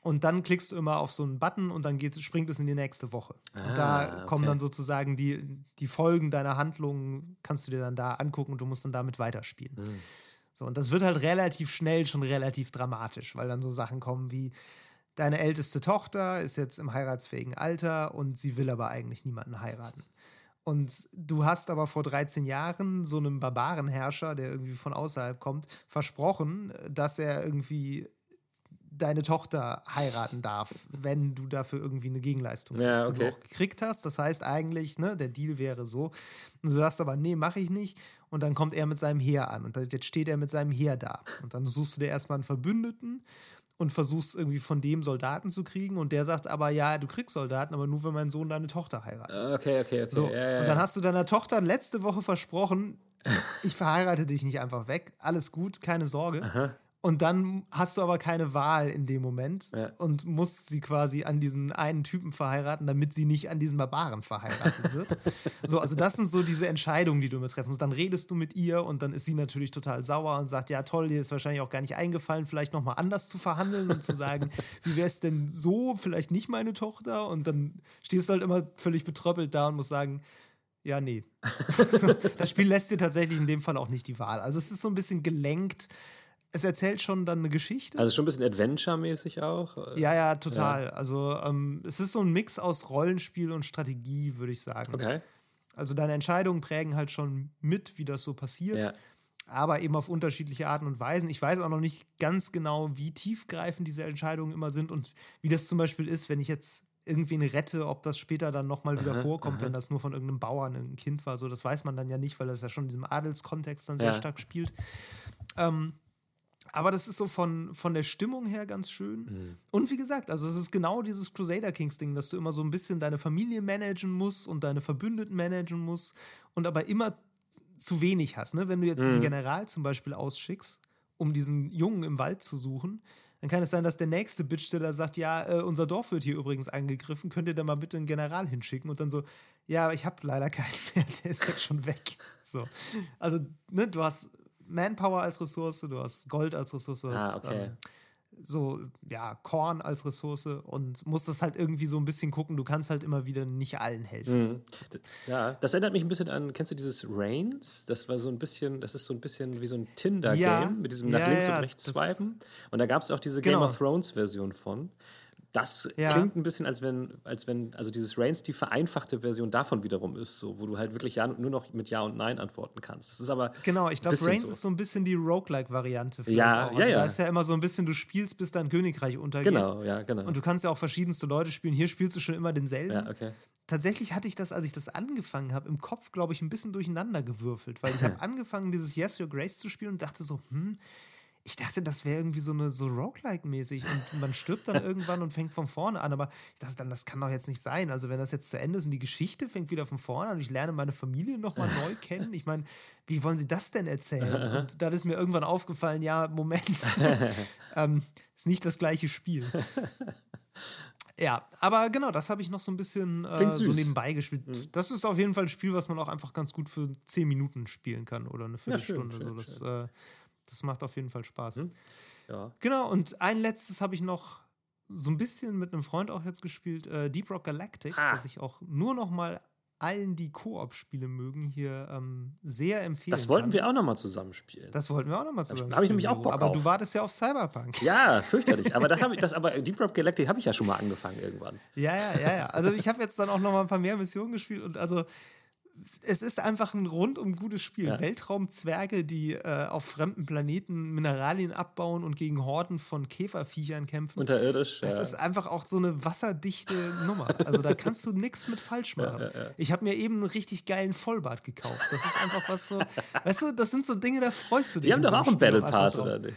Und dann klickst du immer auf so einen Button und dann geht, springt es in die nächste Woche. Ah, und da okay. kommen dann sozusagen die, die Folgen deiner Handlungen, kannst du dir dann da angucken und du musst dann damit weiterspielen. Mhm. So, und das wird halt relativ schnell schon relativ dramatisch, weil dann so Sachen kommen wie, deine älteste Tochter ist jetzt im heiratsfähigen Alter und sie will aber eigentlich niemanden heiraten. Und du hast aber vor 13 Jahren so einem Barbarenherrscher, der irgendwie von außerhalb kommt, versprochen, dass er irgendwie deine Tochter heiraten darf, wenn du dafür irgendwie eine Gegenleistung ja, hast, okay. die du auch gekriegt hast. Das heißt eigentlich, ne, der Deal wäre so. Und du sagst aber, nee, mache ich nicht. Und dann kommt er mit seinem Heer an. Und jetzt steht er mit seinem Heer da. Und dann suchst du dir erstmal einen Verbündeten und versuchst irgendwie von dem Soldaten zu kriegen und der sagt aber, ja, du kriegst Soldaten, aber nur wenn mein Sohn deine Tochter heiratet. Ah, okay, okay, okay. So. Ja, ja, und dann hast du deiner Tochter letzte Woche versprochen, ich verheirate dich nicht einfach weg, alles gut, keine Sorge. Aha. Und dann hast du aber keine Wahl in dem Moment ja. und musst sie quasi an diesen einen Typen verheiraten, damit sie nicht an diesen Barbaren verheiratet wird. (laughs) so, also das sind so diese Entscheidungen, die du immer treffen musst. Dann redest du mit ihr und dann ist sie natürlich total sauer und sagt, ja toll, dir ist wahrscheinlich auch gar nicht eingefallen, vielleicht nochmal anders zu verhandeln und zu sagen, (laughs) wie wäre es denn so, vielleicht nicht meine Tochter? Und dann stehst du halt immer völlig betröppelt da und musst sagen, ja, nee. (laughs) das Spiel lässt dir tatsächlich in dem Fall auch nicht die Wahl. Also es ist so ein bisschen gelenkt es erzählt schon dann eine Geschichte. Also schon ein bisschen Adventure-mäßig auch. Ja, ja, total. Ja. Also ähm, es ist so ein Mix aus Rollenspiel und Strategie, würde ich sagen. Okay. Also deine Entscheidungen prägen halt schon mit, wie das so passiert. Ja. Aber eben auf unterschiedliche Arten und Weisen. Ich weiß auch noch nicht ganz genau, wie tiefgreifend diese Entscheidungen immer sind und wie das zum Beispiel ist, wenn ich jetzt irgendwen rette, ob das später dann nochmal wieder aha, vorkommt, aha. wenn das nur von irgendeinem Bauern ein Kind war. So, das weiß man dann ja nicht, weil das ja schon in diesem Adelskontext dann sehr ja. stark spielt. Ähm, aber das ist so von, von der Stimmung her ganz schön. Mhm. Und wie gesagt, also es ist genau dieses Crusader Kings Ding, dass du immer so ein bisschen deine Familie managen musst und deine Verbündeten managen musst und aber immer zu wenig hast. Ne? Wenn du jetzt mhm. einen General zum Beispiel ausschickst, um diesen Jungen im Wald zu suchen, dann kann es sein, dass der nächste Bittsteller sagt, ja, äh, unser Dorf wird hier übrigens angegriffen, könnt ihr da mal bitte einen General hinschicken? Und dann so, ja, ich habe leider keinen mehr, (laughs) der ist jetzt schon weg. So. Also, ne, du hast Manpower als Ressource, du hast Gold als Ressource, du hast ah, okay. ähm, so, ja, Korn als Ressource und musst das halt irgendwie so ein bisschen gucken. Du kannst halt immer wieder nicht allen helfen. Mhm. Ja, das erinnert mich ein bisschen an, kennst du dieses Reigns? Das war so ein bisschen, das ist so ein bisschen wie so ein Tinder-Game ja, mit diesem nach ja, links und rechts swipen. Und da gab es auch diese Game genau. of Thrones-Version von. Das ja. klingt ein bisschen, als wenn, als wenn, also dieses Reigns die vereinfachte Version davon wiederum ist, so, wo du halt wirklich ja, nur noch mit Ja und Nein antworten kannst. Das ist aber. Genau, ich glaube, Reigns so. ist so ein bisschen die Roguelike-Variante. Ja, also ja, ja. Da ist ja immer so ein bisschen, du spielst, bis dein Königreich untergeht. Genau, ja, genau. Und du kannst ja auch verschiedenste Leute spielen. Hier spielst du schon immer denselben. Ja, okay. Tatsächlich hatte ich das, als ich das angefangen habe, im Kopf, glaube ich, ein bisschen durcheinander gewürfelt, weil ich (laughs) habe angefangen, dieses Yes, Your Grace zu spielen und dachte so, hm, ich dachte, das wäre irgendwie so eine so Roguelike-mäßig und man stirbt dann (laughs) irgendwann und fängt von vorne an. Aber ich dachte dann, das kann doch jetzt nicht sein. Also, wenn das jetzt zu Ende ist und die Geschichte fängt wieder von vorne an und ich lerne meine Familie nochmal neu (laughs) kennen. Ich meine, wie wollen sie das denn erzählen? (laughs) Und dann ist mir irgendwann aufgefallen, ja, Moment, ähm, ist nicht das gleiche Spiel. Ja, aber genau, das habe ich noch so ein bisschen äh, so nebenbei gespielt. Mhm. Das ist auf jeden Fall ein Spiel, was man auch einfach ganz gut für 10 Minuten spielen kann oder eine Viertelstunde. Ja, schön, schön, so. Das, schön. Äh, das macht auf jeden Fall Spaß. Hm? Ja. Genau, und ein letztes habe ich noch so ein bisschen mit einem Freund auch jetzt gespielt, äh, Deep Rock Galactic, ah. das ich auch nur noch mal allen, die Koop-Spiele mögen, hier ähm, sehr empfehlen. Das wollten kann. wir auch nochmal zusammenspielen. Das wollten wir auch nochmal zusammen. hab ich nämlich auch Bock Aber auf. du wartest ja auf Cyberpunk. Ja, (laughs) fürchterlich. Aber das habe ich, das aber Deep Rock Galactic habe ich ja schon mal angefangen irgendwann. Ja, ja, ja, ja. Also ich habe jetzt dann auch noch mal ein paar mehr Missionen gespielt und also es ist einfach ein rundum gutes Spiel. Ja. Weltraumzwerge, die äh, auf fremden Planeten Mineralien abbauen und gegen Horden von Käferviechern kämpfen. Unterirdisch. das ja. ist einfach auch so eine wasserdichte Nummer. Also da kannst du nichts mit falsch machen. Ja. Ich habe mir eben einen richtig geilen Vollbart gekauft. Das ist einfach was so, weißt du, das sind so Dinge, da freust du dich. die haben doch so auch einen Battle Pass, oder nicht?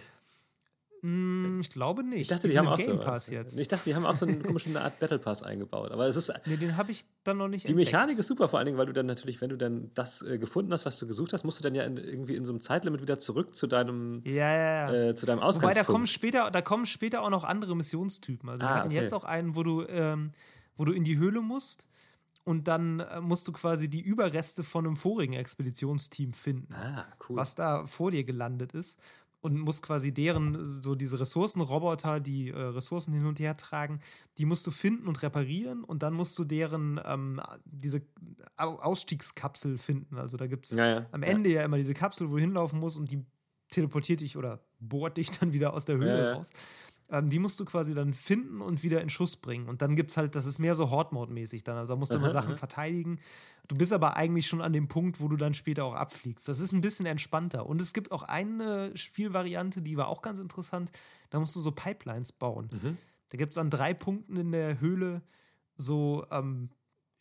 Hm, ich glaube nicht. Ich dachte, die, sind haben auch Game so Pass jetzt. Ich dachte, die haben auch so eine (laughs) komische Art Battle Pass eingebaut. Aber es ist Nee, den habe ich dann noch nicht Die entdeckt. Mechanik ist super, vor allen Dingen, weil du dann natürlich, wenn du dann das äh, gefunden hast, was du gesucht hast, musst du dann ja in, irgendwie in so einem Zeitlimit wieder zurück zu deinem, Ja, ja, ja. äh, zu deinem Wobei, Ausgangspunkt. da kommen, später, da kommen später auch noch andere Missionstypen. Also wir Ah, hatten okay. jetzt auch einen, wo du, ähm, wo du in die Höhle musst und dann äh, musst du quasi die Überreste von einem vorigen Expeditionsteam finden, ah, cool. was da vor dir gelandet ist. Und musst quasi deren, so diese Ressourcenroboter, die äh, Ressourcen hin und her tragen, die musst du finden und reparieren und dann musst du deren, ähm, diese Au- Ausstiegskapsel finden. Also da gibt es Ja, ja. am Ende ja. immer diese Kapsel, wo du hinlaufen musst und die teleportiert dich oder bohrt dich dann wieder aus der Höhle Ja, ja. raus. Ähm, die musst du quasi dann finden und wieder in Schuss bringen. Und dann gibt es halt, das ist mehr so Horde-Mode-mäßig dann. Also da musst du immer Aha, Sachen aha. verteidigen. Du bist aber eigentlich schon an dem Punkt, wo du dann später auch abfliegst. Das ist ein bisschen entspannter. Und es gibt auch eine Spielvariante, die war auch ganz interessant. Da musst du so Pipelines bauen. Mhm. Da gibt es an drei Punkten in der Höhle so, ähm,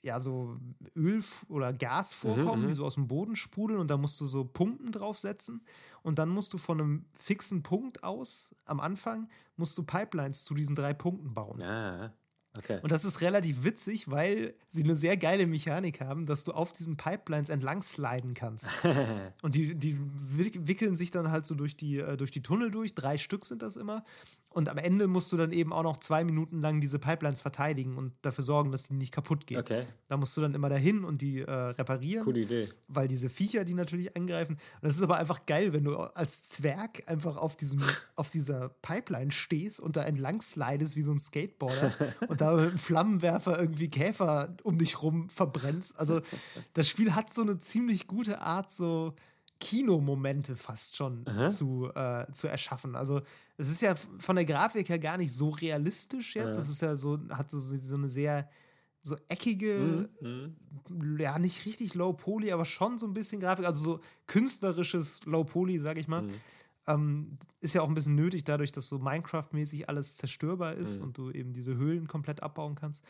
ja, so Öl- oder Gasvorkommen, Mhm, die mhm. so aus dem Boden sprudeln und da musst du so Pumpen draufsetzen und dann musst du von einem fixen Punkt aus am Anfang musst du Pipelines zu diesen drei Punkten bauen. Ja, okay. Und das ist relativ witzig, weil sie eine sehr geile Mechanik haben, dass du auf diesen Pipelines entlang sliden kannst. (laughs) Und die, die wick- wickeln sich dann halt so durch die, äh, durch die Tunnel durch. Drei Stück sind das immer. Und am Ende musst du dann eben auch noch zwei Minuten lang diese Pipelines verteidigen und dafür sorgen, dass die nicht kaputt gehen. okay, Da musst du dann immer dahin und die äh, reparieren, coole Idee. weil diese Viecher die natürlich angreifen. Und das ist aber einfach geil, wenn du als Zwerg einfach auf, diesem, (laughs) auf dieser Pipeline stehst und da entlang slidest wie so ein Skateboarder und da mit einem Flammenwerfer irgendwie Käfer um dich rum verbrennst. Also das Spiel hat so eine ziemlich gute Art, so Kinomomente fast schon Aha. zu, äh, zu erschaffen. Also es ist ja von der Grafik her gar nicht so realistisch jetzt. Ja. Es ist ja so, hat so, so eine sehr so eckige, Mhm. Mhm. ja, nicht richtig Low Poly, aber schon so ein bisschen Grafik, also so künstlerisches Low Poly, sag ich mal. Mhm. Ähm, ist ja auch ein bisschen nötig, dadurch, dass so Minecraft-mäßig alles zerstörbar ist Mhm. und du eben diese Höhlen komplett abbauen kannst.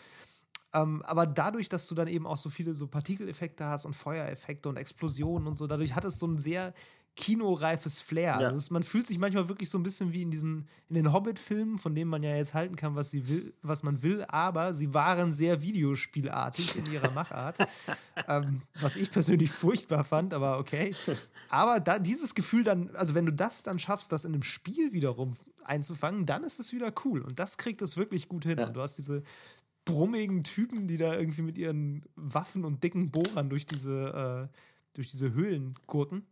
Ähm, aber dadurch, dass du dann eben auch so viele so Partikeleffekte hast und Feuereffekte und Explosionen und so, dadurch hat es so ein sehr kinoreifes Flair. Ja. Also es, man fühlt sich manchmal wirklich so ein bisschen wie in diesen, in den Hobbit-Filmen, von denen man ja jetzt halten kann, was, sie will, was man will, aber sie waren sehr videospielartig in ihrer Machart. (laughs) ähm, was ich persönlich furchtbar fand, aber okay. Aber da, dieses Gefühl dann, also wenn du das dann schaffst, das in einem Spiel wiederum einzufangen, dann ist es wieder cool. Und das kriegt es wirklich gut hin. Ja. Und du hast diese brummigen Typen, die da irgendwie mit ihren Waffen und dicken Bohrern durch diese, äh, durch diese Höhlen gurken.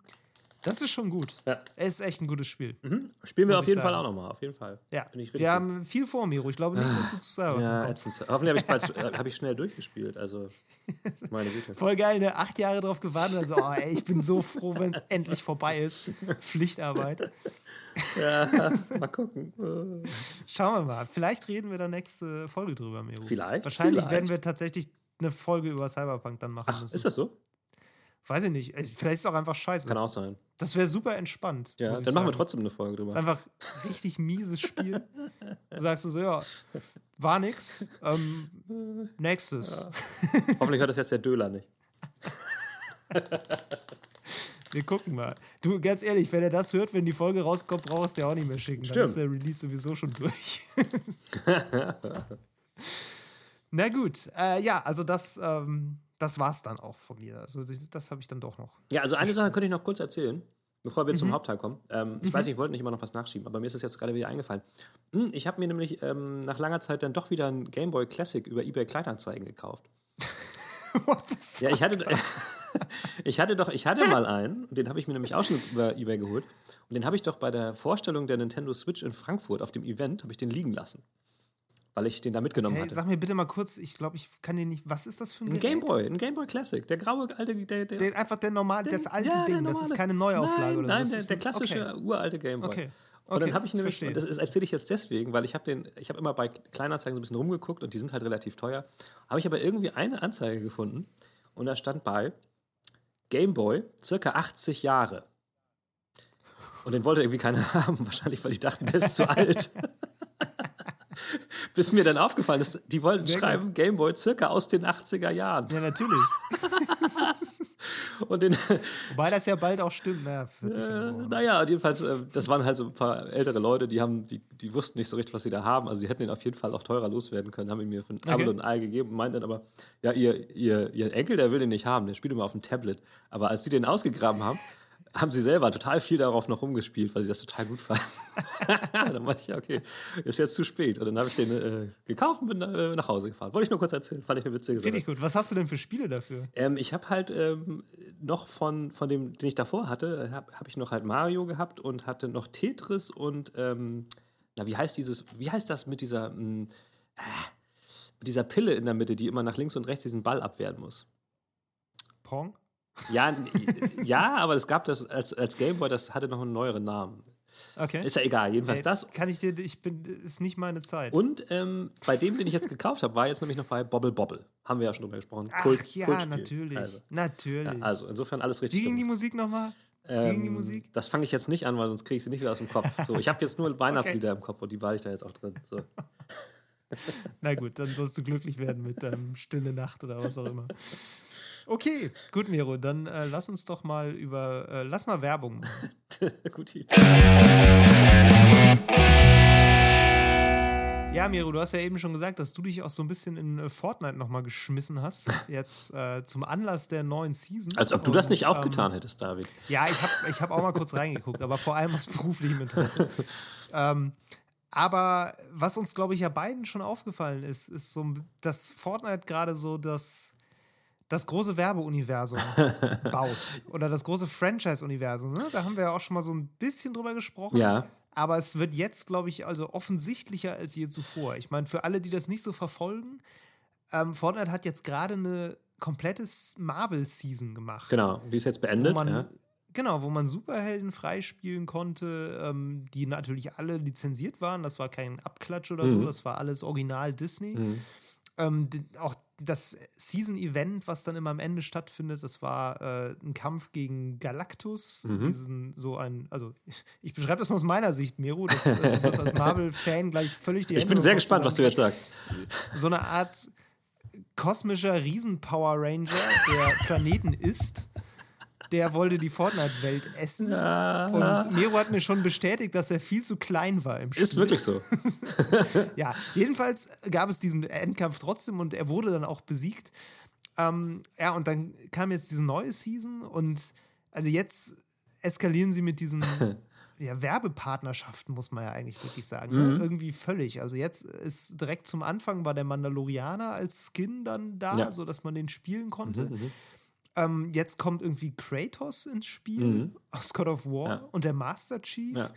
Das ist schon gut. Ja. Es ist echt ein gutes Spiel. Mhm. Spielen wir auf jeden Fall sagen. auch nochmal, auf jeden Fall. Ja, wir gut. haben viel vor, Miro. Ich glaube nicht, dass du zu Cyberpunk Ja. Hoffentlich habe ich, bald, (laughs) äh, hab ich schnell durchgespielt. Also, (laughs) meine Güte. Voll geil, ne? Acht Jahre drauf gewartet. Also, oh, ey, ich bin so froh, wenn es (laughs) endlich vorbei ist. Pflichtarbeit. Ja, mal gucken. Schauen wir mal. Vielleicht reden wir da nächste Folge drüber, Miro. Vielleicht, Wahrscheinlich vielleicht. werden wir tatsächlich eine Folge über Cyberpunk dann machen Ach, müssen. ist das so? Weiß ich nicht. Vielleicht ist es auch einfach scheiße. Kann auch sein. Das wäre super entspannt. Ja, dann machen wir sagen. trotzdem eine Folge Das ist drüber. einfach ein richtig mieses Spiel. (laughs) Du sagst du so, ja, war nix. Ähm, nächstes. (laughs) Hoffentlich hört das jetzt der Döler nicht. (laughs) Wir gucken mal. Du, ganz ehrlich, wenn er das hört, wenn die Folge rauskommt, brauchst du ja auch nicht mehr schicken. Dann Stimmt. ist der Release sowieso schon durch. Na gut, äh, ja, also das, ähm, das war's dann auch von mir. Also das, das habe ich dann doch noch. Ja, also eine Sache könnte ich noch kurz erzählen, bevor wir zum Mhm. Hauptteil kommen. Ähm, ich weiß, ich wollte nicht immer noch was nachschieben, aber mir ist das jetzt gerade wieder eingefallen. Hm, ich habe mir nämlich ähm, nach langer Zeit dann doch wieder ein Game Boy Classic über eBay Kleinanzeigen gekauft. (laughs) What the fuck? Ja, ich hatte, (laughs) ich hatte doch, ich hatte mal einen, und den habe ich mir nämlich auch schon über eBay geholt. Und den habe ich doch bei der Vorstellung der Nintendo Switch in Frankfurt auf dem Event, habe ich den liegen lassen. Weil ich den da mitgenommen Hey, hatte. sag mir bitte mal kurz, ich glaube, ich kann dir nicht. Was ist das für ein Ein Gerät? Gameboy, ein Gameboy Classic, der graue alte, der, der, Der, einfach der normale, das alte ja, der Ding, das ist keine Neuauflage nein, oder Nein, so. der, Das ist der ein- klassische Okay. uralte Gameboy. Okay. Und dann Okay, habe ich nämlich, verstehe. und das erzähle ich jetzt deswegen, weil ich habe den, ich habe immer bei Kleinanzeigen so ein bisschen rumgeguckt und die sind halt relativ teuer. Habe ich aber irgendwie eine Anzeige gefunden und da stand bei Gameboy circa 80 Jahre. Und den wollte irgendwie keiner (laughs) haben, wahrscheinlich weil die dachten, der ist zu (laughs) alt. (laughs) Bis mir dann aufgefallen ist, die wollten Sehr schreiben Gameboy circa aus den 80er Jahren. Ja, natürlich. (laughs) Und den, Wobei das ja bald auch stimmt. Naja, 40 Äh, naja, jedenfalls, äh, das waren halt so ein paar ältere Leute, die haben, die, die wussten nicht so richtig, was sie da haben. Also sie hätten ihn auf jeden Fall auch teurer loswerden können, haben ihn mir für ein Apfel und Ei gegeben und meinten dann aber, ja, ihr, ihr, ihr Enkel, der will den nicht haben, der spielt immer auf dem Tablet. Aber als sie den ausgegraben haben, haben sie selber total viel darauf noch rumgespielt, weil sie das total gut fanden. (laughs) dann meinte ich, ja, okay, ist jetzt zu spät. Und dann habe ich den äh, gekauft und bin äh, nach Hause gefahren. Wollte ich nur kurz erzählen, fand ich eine witzige Sache. Richtig gut. Was hast du denn für Spiele dafür? Ähm, ich habe halt ähm, noch von, von dem, den ich davor hatte, habe hab ich noch halt Mario gehabt und hatte noch Tetris und ähm, na, wie heißt dieses, wie heißt das mit dieser, mh, äh, mit dieser Pille in der Mitte, die immer nach links und rechts diesen Ball abwehren muss? Pong? Ja, ja, aber es gab das als, als Gameboy, das hatte noch einen neueren Namen. Okay. Ist ja egal, jedenfalls Ey, das. Kann ich dir, ich bin, ist nicht meine Zeit. Und ähm, bei dem, den ich jetzt gekauft habe, war jetzt nämlich noch bei Bobble Bobble. Haben wir ja schon drüber gesprochen. Ach Kult- ja, Kultspiel. natürlich. Also, Natürlich. ja, also insofern alles richtig. Wie ging die. Musik nochmal? Ähm, die Musik? Das fange ich jetzt nicht an, weil sonst kriege ich sie nicht wieder aus dem Kopf. So, ich habe jetzt nur (laughs) Weihnachtslieder im Kopf und die war ich da jetzt auch drin. So. (laughs) Na gut, dann sollst du glücklich werden mit deinem Stille Nacht oder was auch immer. Okay, gut, Miro, dann äh, lass uns doch mal über, äh, lass mal Werbung machen. (laughs) Gute Idee. Ja, Miro, du hast ja eben schon gesagt, dass du dich auch so ein bisschen in äh, Fortnite nochmal geschmissen hast, jetzt äh, zum Anlass der neuen Season. Als ob du das Und, nicht auch ähm, getan hättest, David. Ja, ich habe ich hab auch mal kurz reingeguckt, aber vor allem aus beruflichem Interesse. ähm, aber was uns, glaube ich, ja beiden schon aufgefallen ist, ist so, dass Fortnite gerade so das, das große Werbeuniversum (laughs) baut. Oder das große Franchise-Universum. Ne? Da haben wir ja auch schon mal so ein bisschen drüber gesprochen. Ja, Aber es wird jetzt, glaube ich, also offensichtlicher als je zuvor. Ich meine, für alle, die das nicht so verfolgen, ähm, Fortnite hat jetzt gerade eine komplette Marvel-Season gemacht. genau. Die ist jetzt beendet. Wo man, ja. Genau, wo man Superhelden freispielen konnte, ähm, die natürlich alle lizenziert waren. Das war kein Abklatsch oder so, Mhm. das war alles original Disney. Mhm. Ähm, auch das Season-Event, was dann immer am Ende stattfindet, das war äh, ein Kampf gegen Galactus. Mhm. Diesen, so ein, also ich beschreibe das mal aus meiner Sicht, Miro, dass äh, als Marvel-Fan gleich völlig die Ich bin sehr gespannt, was du jetzt sagst. so eine Art kosmischer Riesen-Power Ranger, der Planeten isst. Der wollte die Fortnite-Welt essen. Und Mero hat mir schon bestätigt, dass er viel zu klein war im Spiel. Ist wirklich so. (laughs) Ja, jedenfalls gab es diesen Endkampf trotzdem und er wurde dann auch besiegt. Ähm, ja, und dann kam jetzt diese neue Season und also jetzt eskalieren sie mit diesen (laughs) ja, Werbepartnerschaften, muss man ja eigentlich wirklich sagen. Ne? Mhm. Irgendwie völlig. Also jetzt ist direkt zum Anfang war der Mandalorianer als Skin dann da, Ja. sodass man den spielen konnte. Mhm, mhm. Ähm, jetzt kommt irgendwie Kratos ins Spiel Mhm. aus God of War Ja. und der Master Chief. Ja.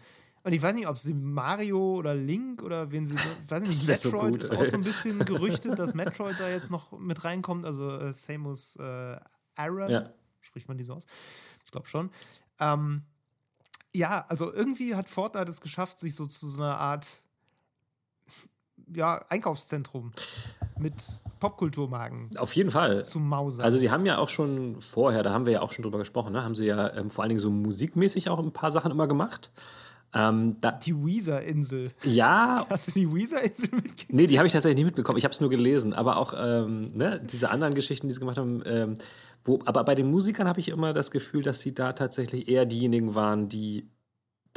Und ich weiß nicht, ob sie Mario oder Link oder wen sie, ich weiß nicht, wär so Metroid gut, ist auch so ein bisschen gerüchtet, dass Metroid da jetzt noch mit reinkommt. Also äh, Samus äh, Aran, Ja. spricht man die so aus? Ich glaube schon. Ähm, ja, also irgendwie hat Fortnite es geschafft, sich so zu so einer Art ja, Einkaufszentrum mit Popkulturmagen Auf jeden Fall. zu mausern. Also sie haben ja auch schon vorher, da haben wir ja auch schon drüber gesprochen, ne? haben sie ja ähm, vor allen Dingen so musikmäßig auch ein paar Sachen immer gemacht. Ähm, die Weezer-Insel. ja, Hast du die Weezer-Insel mitgekriegt? nee, die habe ich tatsächlich nicht mitbekommen. Ich habe es nur gelesen. Aber auch ähm, ne, diese anderen Geschichten, die sie gemacht haben. Ähm, wo, aber bei den Musikern habe ich immer das Gefühl, dass sie da tatsächlich eher diejenigen waren, die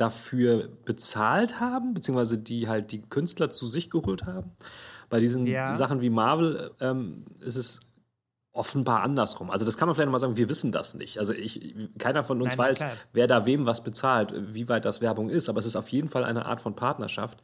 dafür bezahlt haben, beziehungsweise die halt die Künstler zu sich geholt haben. Bei diesen Ja. Sachen wie Marvel ähm, ist es offenbar andersrum. Also das kann man vielleicht nochmal sagen, wir wissen das nicht. Also ich, keiner von uns Nein, weiß, klar. wer da wem was bezahlt, wie weit das Werbung ist, aber es ist auf jeden Fall eine Art von Partnerschaft.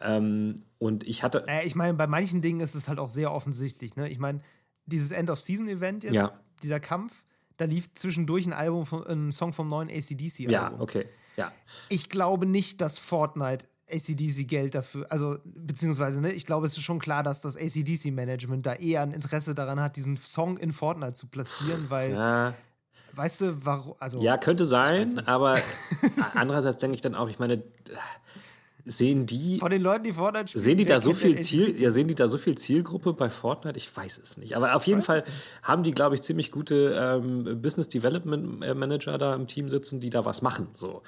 Ähm, und ich hatte, Äh, ich meine, bei manchen Dingen ist es halt auch sehr offensichtlich. Ne? Ich meine, dieses End-of-Season-Event jetzt, Ja. dieser Kampf, da lief zwischendurch ein Album, von, ein Song vom neuen ACDC-Album. ja, okay, ja. Ich glaube nicht, dass Fortnite ACDC Geld dafür, also beziehungsweise, ne, ich glaube, es ist schon klar, dass das ACDC-Management da eher ein Interesse daran hat, diesen Song in Fortnite zu platzieren, weil, ja. weißt du, warum, also. Ja, könnte sein, aber (laughs) andererseits denke ich dann auch, ich meine, sehen die. Von den Leuten, die Fortnite spielen. Sehen die da so viel Ziel, ja, sehen die da so viel Zielgruppe bei Fortnite? Ich weiß es nicht. Aber auf jeden Fall haben die, glaube ich, ziemlich gute ähm, Business Development Manager da im Team sitzen, die da was machen. So.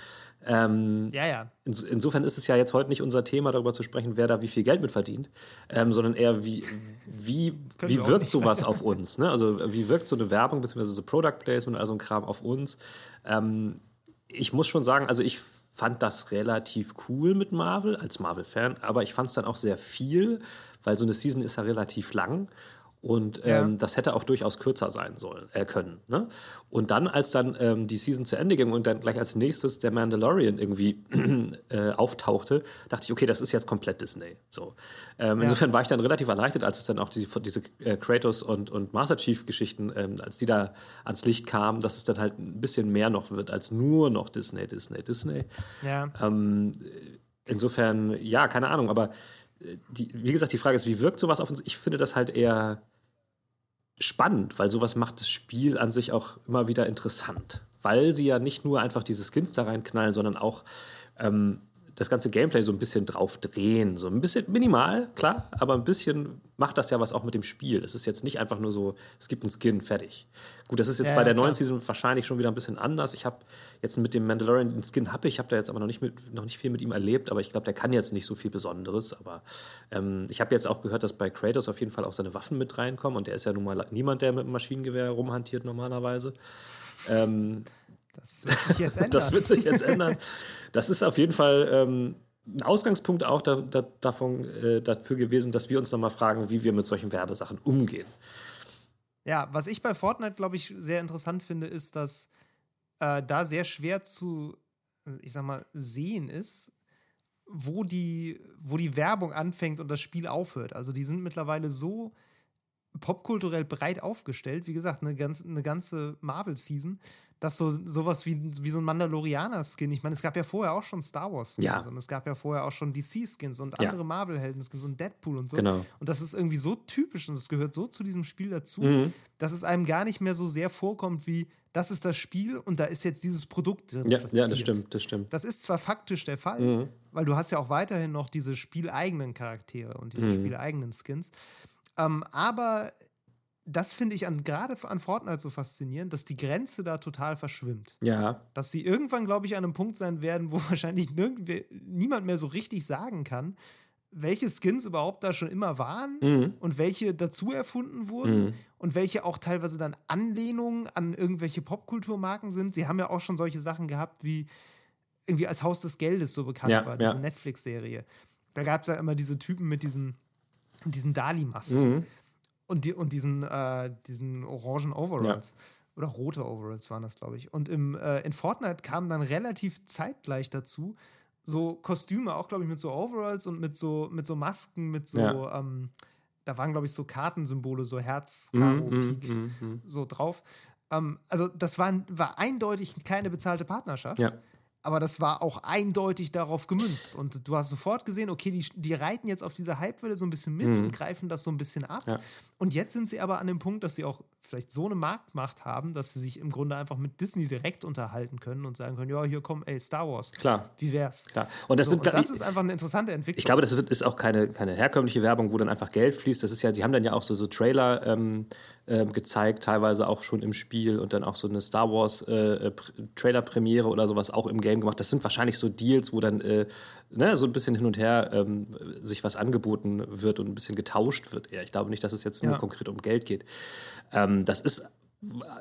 Ähm, ja, ja. Ins insofern ist es ja jetzt heute nicht unser Thema, darüber zu sprechen, wer da wie viel Geld mit verdient, ähm, sondern eher, wie, wie, wie wirkt sowas auf uns? Ne? Also, wie wirkt so eine Werbung, beziehungsweise so Product Placement und all so ein Kram auf uns? Ähm, ich muss schon sagen, also ich fand das relativ cool mit Marvel, als Marvel-Fan, aber ich fand es dann auch sehr viel, weil so eine Season ist ja relativ lang. Und ähm, ja. das hätte auch durchaus kürzer sein sollen, äh, können. Ne? Und dann, als dann ähm, die Season zu Ende ging und dann gleich als nächstes der Mandalorian irgendwie (clears throat) äh, auftauchte, dachte ich, okay, das ist jetzt komplett Disney. So. Ähm, ja. Insofern war ich dann relativ erleichtert, als es dann auch die, diese äh, Kratos und, und Master Chief-Geschichten, ähm, als die da ans Licht kamen, dass es dann halt ein bisschen mehr noch wird als nur noch Disney, Disney, Disney. Ja. Ähm, insofern, ja, keine Ahnung, aber die, wie gesagt, die Frage ist, wie wirkt sowas auf uns? Ich finde das halt eher spannend, weil sowas macht das Spiel an sich auch immer wieder interessant. Weil sie ja nicht nur einfach diese Skins da reinknallen, sondern auch ähm, das ganze Gameplay so ein bisschen drauf drehen. So ein bisschen minimal, klar, aber ein bisschen macht das ja was auch mit dem Spiel. Es ist jetzt nicht einfach nur so, es gibt einen Skin, fertig. Gut, das ist jetzt ja, bei der klar. neuen Season wahrscheinlich schon wieder ein bisschen anders. Ich habe jetzt mit dem Mandalorian den Skin habe ich, habe da jetzt aber noch nicht, mit, noch nicht viel mit ihm erlebt, aber ich glaube, der kann jetzt nicht so viel Besonderes. Aber ähm, ich habe jetzt auch gehört, dass bei Kratos auf jeden Fall auch seine Waffen mit reinkommen und der ist ja nun mal niemand, der mit einem Maschinengewehr rumhantiert normalerweise. Ähm, das wird sich jetzt (laughs) ändern. das wird sich jetzt ändern. Das ist auf jeden Fall ähm, ein Ausgangspunkt auch da, da, davon, äh, dafür gewesen, dass wir uns nochmal fragen, wie wir mit solchen Werbesachen umgehen. Ja, was ich bei Fortnite, glaube ich, sehr interessant finde, ist, dass äh, da sehr schwer zu, ich sag mal, sehen ist, wo die, wo die Werbung anfängt und das Spiel aufhört. Also die sind mittlerweile so popkulturell breit aufgestellt, wie gesagt, eine, ganz, eine ganze Marvel-Season, dass so sowas wie, wie so ein Mandalorianer-Skin, ich meine, es gab ja vorher auch schon Star Wars-Skins ja. und es gab ja vorher auch schon DC-Skins und andere ja. Marvel-Helden-Skins und Deadpool und so. Genau. Und das ist irgendwie so typisch und es gehört so zu diesem Spiel dazu, mhm. dass es einem gar nicht mehr so sehr vorkommt wie, das ist das Spiel und da ist jetzt dieses Produkt drin. Ja, ja das stimmt, das stimmt. Das ist zwar faktisch der Fall, mhm. weil du hast ja auch weiterhin noch diese spieleigenen Charaktere und diese mhm. spieleigenen Skins. Ähm, aber das finde ich an, gerade an Fortnite so faszinierend, dass die Grenze da total verschwimmt. Ja. Dass sie irgendwann, glaube ich, an einem Punkt sein werden, wo (laughs) wahrscheinlich niemand mehr so richtig sagen kann, welche Skins überhaupt da schon immer waren mhm. und welche dazu erfunden wurden mhm. Und welche auch teilweise dann Anlehnungen an irgendwelche Popkulturmarken sind. Sie haben ja auch schon solche Sachen gehabt, wie irgendwie als Haus des Geldes so bekannt ja, war, diese ja. Netflix-Serie. Da gab es ja immer diese Typen mit diesen, diesen Dali-Masken. Mhm. Und, die, und diesen, äh, diesen orangen Overalls. Ja. Oder rote Overalls waren das, glaube ich. Und im, äh, in Fortnite kamen dann relativ zeitgleich dazu so Kostüme, auch, glaube ich, mit so Overalls und mit so, mit so Masken, mit so, ähm, da waren, glaube ich, so Kartensymbole, so Herz, Karo, mm, Pik, mm, mm, so drauf. Ähm, also, das war, war eindeutig keine bezahlte Partnerschaft. Ja aber das war auch eindeutig darauf gemünzt. Und du hast sofort gesehen, okay, die, die reiten jetzt auf dieser Hypewelle so ein bisschen mit mhm. und greifen das so ein bisschen ab. Ja. Und jetzt sind sie aber an dem Punkt, dass sie auch vielleicht so eine Marktmacht haben, dass sie sich im Grunde einfach mit Disney direkt unterhalten können und sagen können, ja, hier komm, ey, Star Wars. Klar. Wie wär's? Klar. Und das, so, sind, und das ist einfach eine interessante Entwicklung. Ich glaube, das ist auch keine, keine herkömmliche Werbung, wo dann einfach Geld fließt. Das ist ja, sie haben dann ja auch so, so Trailer ähm, äh, gezeigt, teilweise auch schon im Spiel und dann auch so eine Star Wars äh, äh Trailer-Premiere oder sowas auch im Game gemacht. Das sind wahrscheinlich so Deals, wo dann äh, ne, so ein bisschen hin und her ähm, sich was angeboten wird und ein bisschen getauscht wird eher. Ich glaube nicht, dass es jetzt ja. nur konkret um Geld geht. Ähm, das ist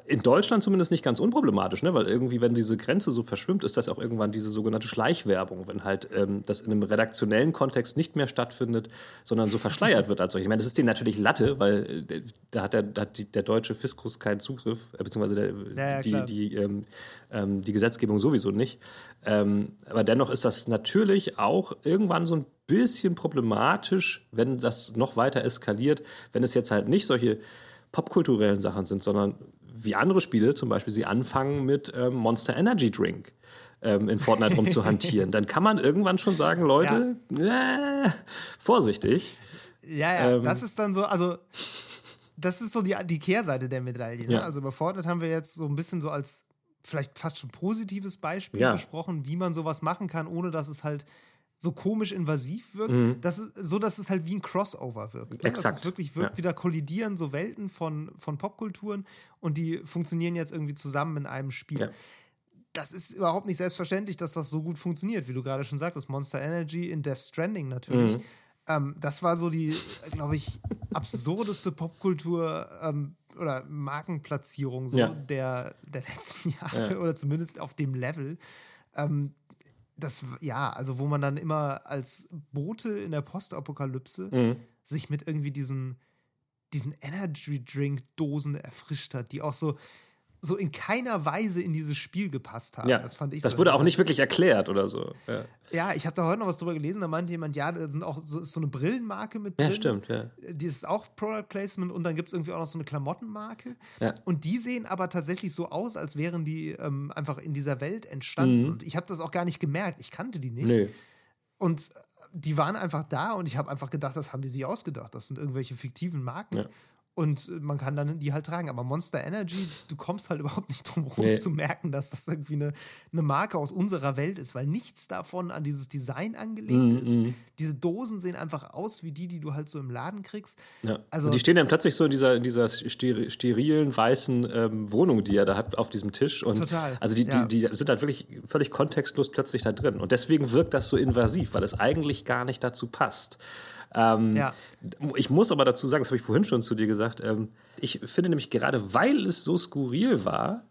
in Deutschland zumindest nicht ganz unproblematisch, ne? weil irgendwie, wenn diese Grenze so verschwimmt, ist das auch irgendwann diese sogenannte Schleichwerbung, wenn halt ähm, das in einem redaktionellen Kontext nicht mehr stattfindet, sondern so verschleiert wird als solches. Ich meine, das ist denen natürlich Latte, weil äh, da hat, der, da hat die, der deutsche Fiskus keinen Zugriff, äh, beziehungsweise der, ja, ja, die, die, ähm, ähm, die Gesetzgebung sowieso nicht. Ähm, aber dennoch ist das natürlich auch irgendwann so ein bisschen problematisch, wenn das noch weiter eskaliert, wenn es jetzt halt nicht solche popkulturellen Sachen sind, sondern wie andere Spiele, zum Beispiel sie anfangen mit ähm, Monster Energy Drink. ähm, in Fortnite rumzuhantieren, (laughs) dann kann man irgendwann schon sagen, Leute, ja. äh, vorsichtig. Ja, ja, ähm, das ist dann so, also das ist so die, die Kehrseite der Medaille. Ne? Ja. Also bei Fortnite haben wir jetzt so ein bisschen so als vielleicht fast schon positives Beispiel ja. besprochen, wie man sowas machen kann, ohne dass es halt so komisch invasiv wirkt, mhm. dass es, so dass es halt wie ein Crossover wirkt. Ne? Exakt. Dass es wirklich wirkt, ja. wieder kollidieren so Welten von, von Popkulturen und die funktionieren jetzt irgendwie zusammen in einem Spiel. Ja. Das ist überhaupt nicht selbstverständlich, dass das so gut funktioniert, wie du gerade schon sagtest. Monster Energy in Death Stranding natürlich. Mhm. Ähm, das war so die, glaube ich, absurdeste Popkultur ähm, oder Markenplatzierung so ja. der, der letzten (laughs) Jahre oder zumindest auf dem Level. Ähm, das, ja, also wo man dann immer als Bote in der Postapokalypse mhm. sich mit irgendwie diesen, diesen Energy-Drink-Dosen erfrischt hat, die auch so, so in keiner Weise in dieses Spiel gepasst haben. Ja, das fand ich. Das so wurde auch nicht wirklich erklärt oder so. Ja, ja ich habe da heute noch was drüber gelesen. Da meinte jemand, ja, da sind auch so, so eine Brillenmarke mit drin. Ja, stimmt, ja. Die ist auch Product Placement und dann gibt es irgendwie auch noch so eine Klamottenmarke. Ja. Und die sehen aber tatsächlich so aus, als wären die ähm, einfach in dieser Welt entstanden. Mhm. Und ich habe das auch gar nicht gemerkt. Ich kannte die nicht. Nee. Und die waren einfach da und ich habe einfach gedacht, das haben die sich ausgedacht. Das sind irgendwelche fiktiven Marken. Ja. Und man kann dann die halt tragen. Aber Monster Energy, du kommst halt (laughs) überhaupt nicht drum herum nee. zu merken, dass das irgendwie eine, eine Marke aus unserer Welt ist, weil nichts davon an dieses Design angelegt mm, ist. Mm. Diese Dosen sehen einfach aus wie die, die du halt so im Laden kriegst. Ja. Also, die stehen dann plötzlich so in dieser, in dieser sterilen, weißen ähm, Wohnung, die er da hat, auf diesem Tisch. Und total. Also die, ja. die, die sind halt wirklich völlig kontextlos plötzlich da drin. Und deswegen wirkt das so invasiv, weil es eigentlich gar nicht dazu passt. Ähm, ja. Ich muss aber dazu sagen, das habe ich vorhin schon zu dir gesagt, ähm, ich finde nämlich gerade, weil es so skurril war,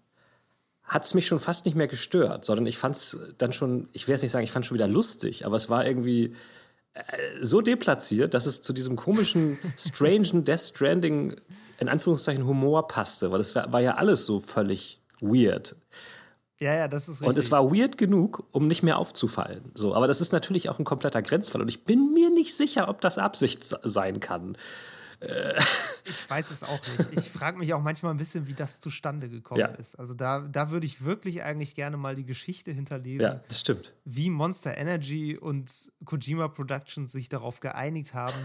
hat es mich schon fast nicht mehr gestört, sondern ich fand es dann schon, ich will jetzt nicht sagen, ich fand es schon wieder lustig, aber es war irgendwie äh, so deplatziert, dass es zu diesem komischen, (laughs) strangen Death Stranding in Anführungszeichen Humor passte, weil es war, war ja alles so völlig weird. Ja, ja, das ist richtig. Und es war weird genug, um nicht mehr aufzufallen. So, aber das ist natürlich auch ein kompletter Grenzfall und ich bin mir nicht sicher, ob das Absicht sein kann. Äh. Ich weiß es auch nicht. Ich frage mich auch manchmal ein bisschen, wie das zustande gekommen ja. ist. Also da, da würde ich wirklich eigentlich gerne mal die Geschichte hinterlesen. Ja, das stimmt. Wie Monster Energy und Kojima Productions sich darauf geeinigt haben,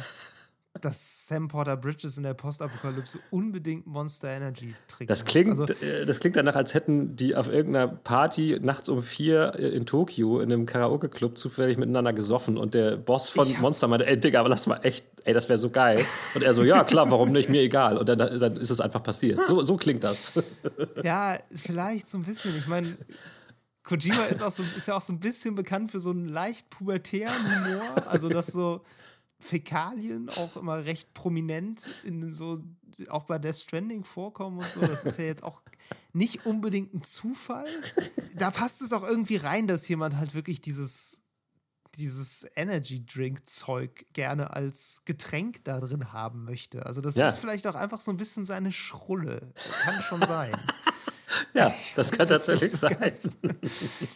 dass Sam Porter Bridges in der Postapokalypse unbedingt Monster Energy trinkt. Das klingt, also, äh, das klingt danach, als hätten die auf irgendeiner Party nachts um vier äh, in Tokio in einem Karaoke-Club zufällig miteinander gesoffen und der Boss von Monster meinte, ey Digga, aber lass mal echt, ey, das wäre so geil. Und er so, ja klar, warum nicht, mir egal. Und dann, dann ist es einfach passiert. So, so klingt das. (laughs) Ja, vielleicht so ein bisschen. Ich meine, Kojima ist, auch so, ist ja auch so ein bisschen bekannt für so einen leicht pubertären Humor. Also, dass so Fäkalien auch immer recht prominent in so, auch bei Death Stranding vorkommen und so. Das ist ja jetzt auch nicht unbedingt ein Zufall. Da passt es auch irgendwie rein, dass jemand halt wirklich dieses, dieses Energy Drink Zeug gerne als Getränk da drin haben möchte. Also das ja. ist vielleicht auch einfach so ein bisschen seine Schrulle. Kann schon sein. (laughs) Ja, das kann (laughs) das tatsächlich sein.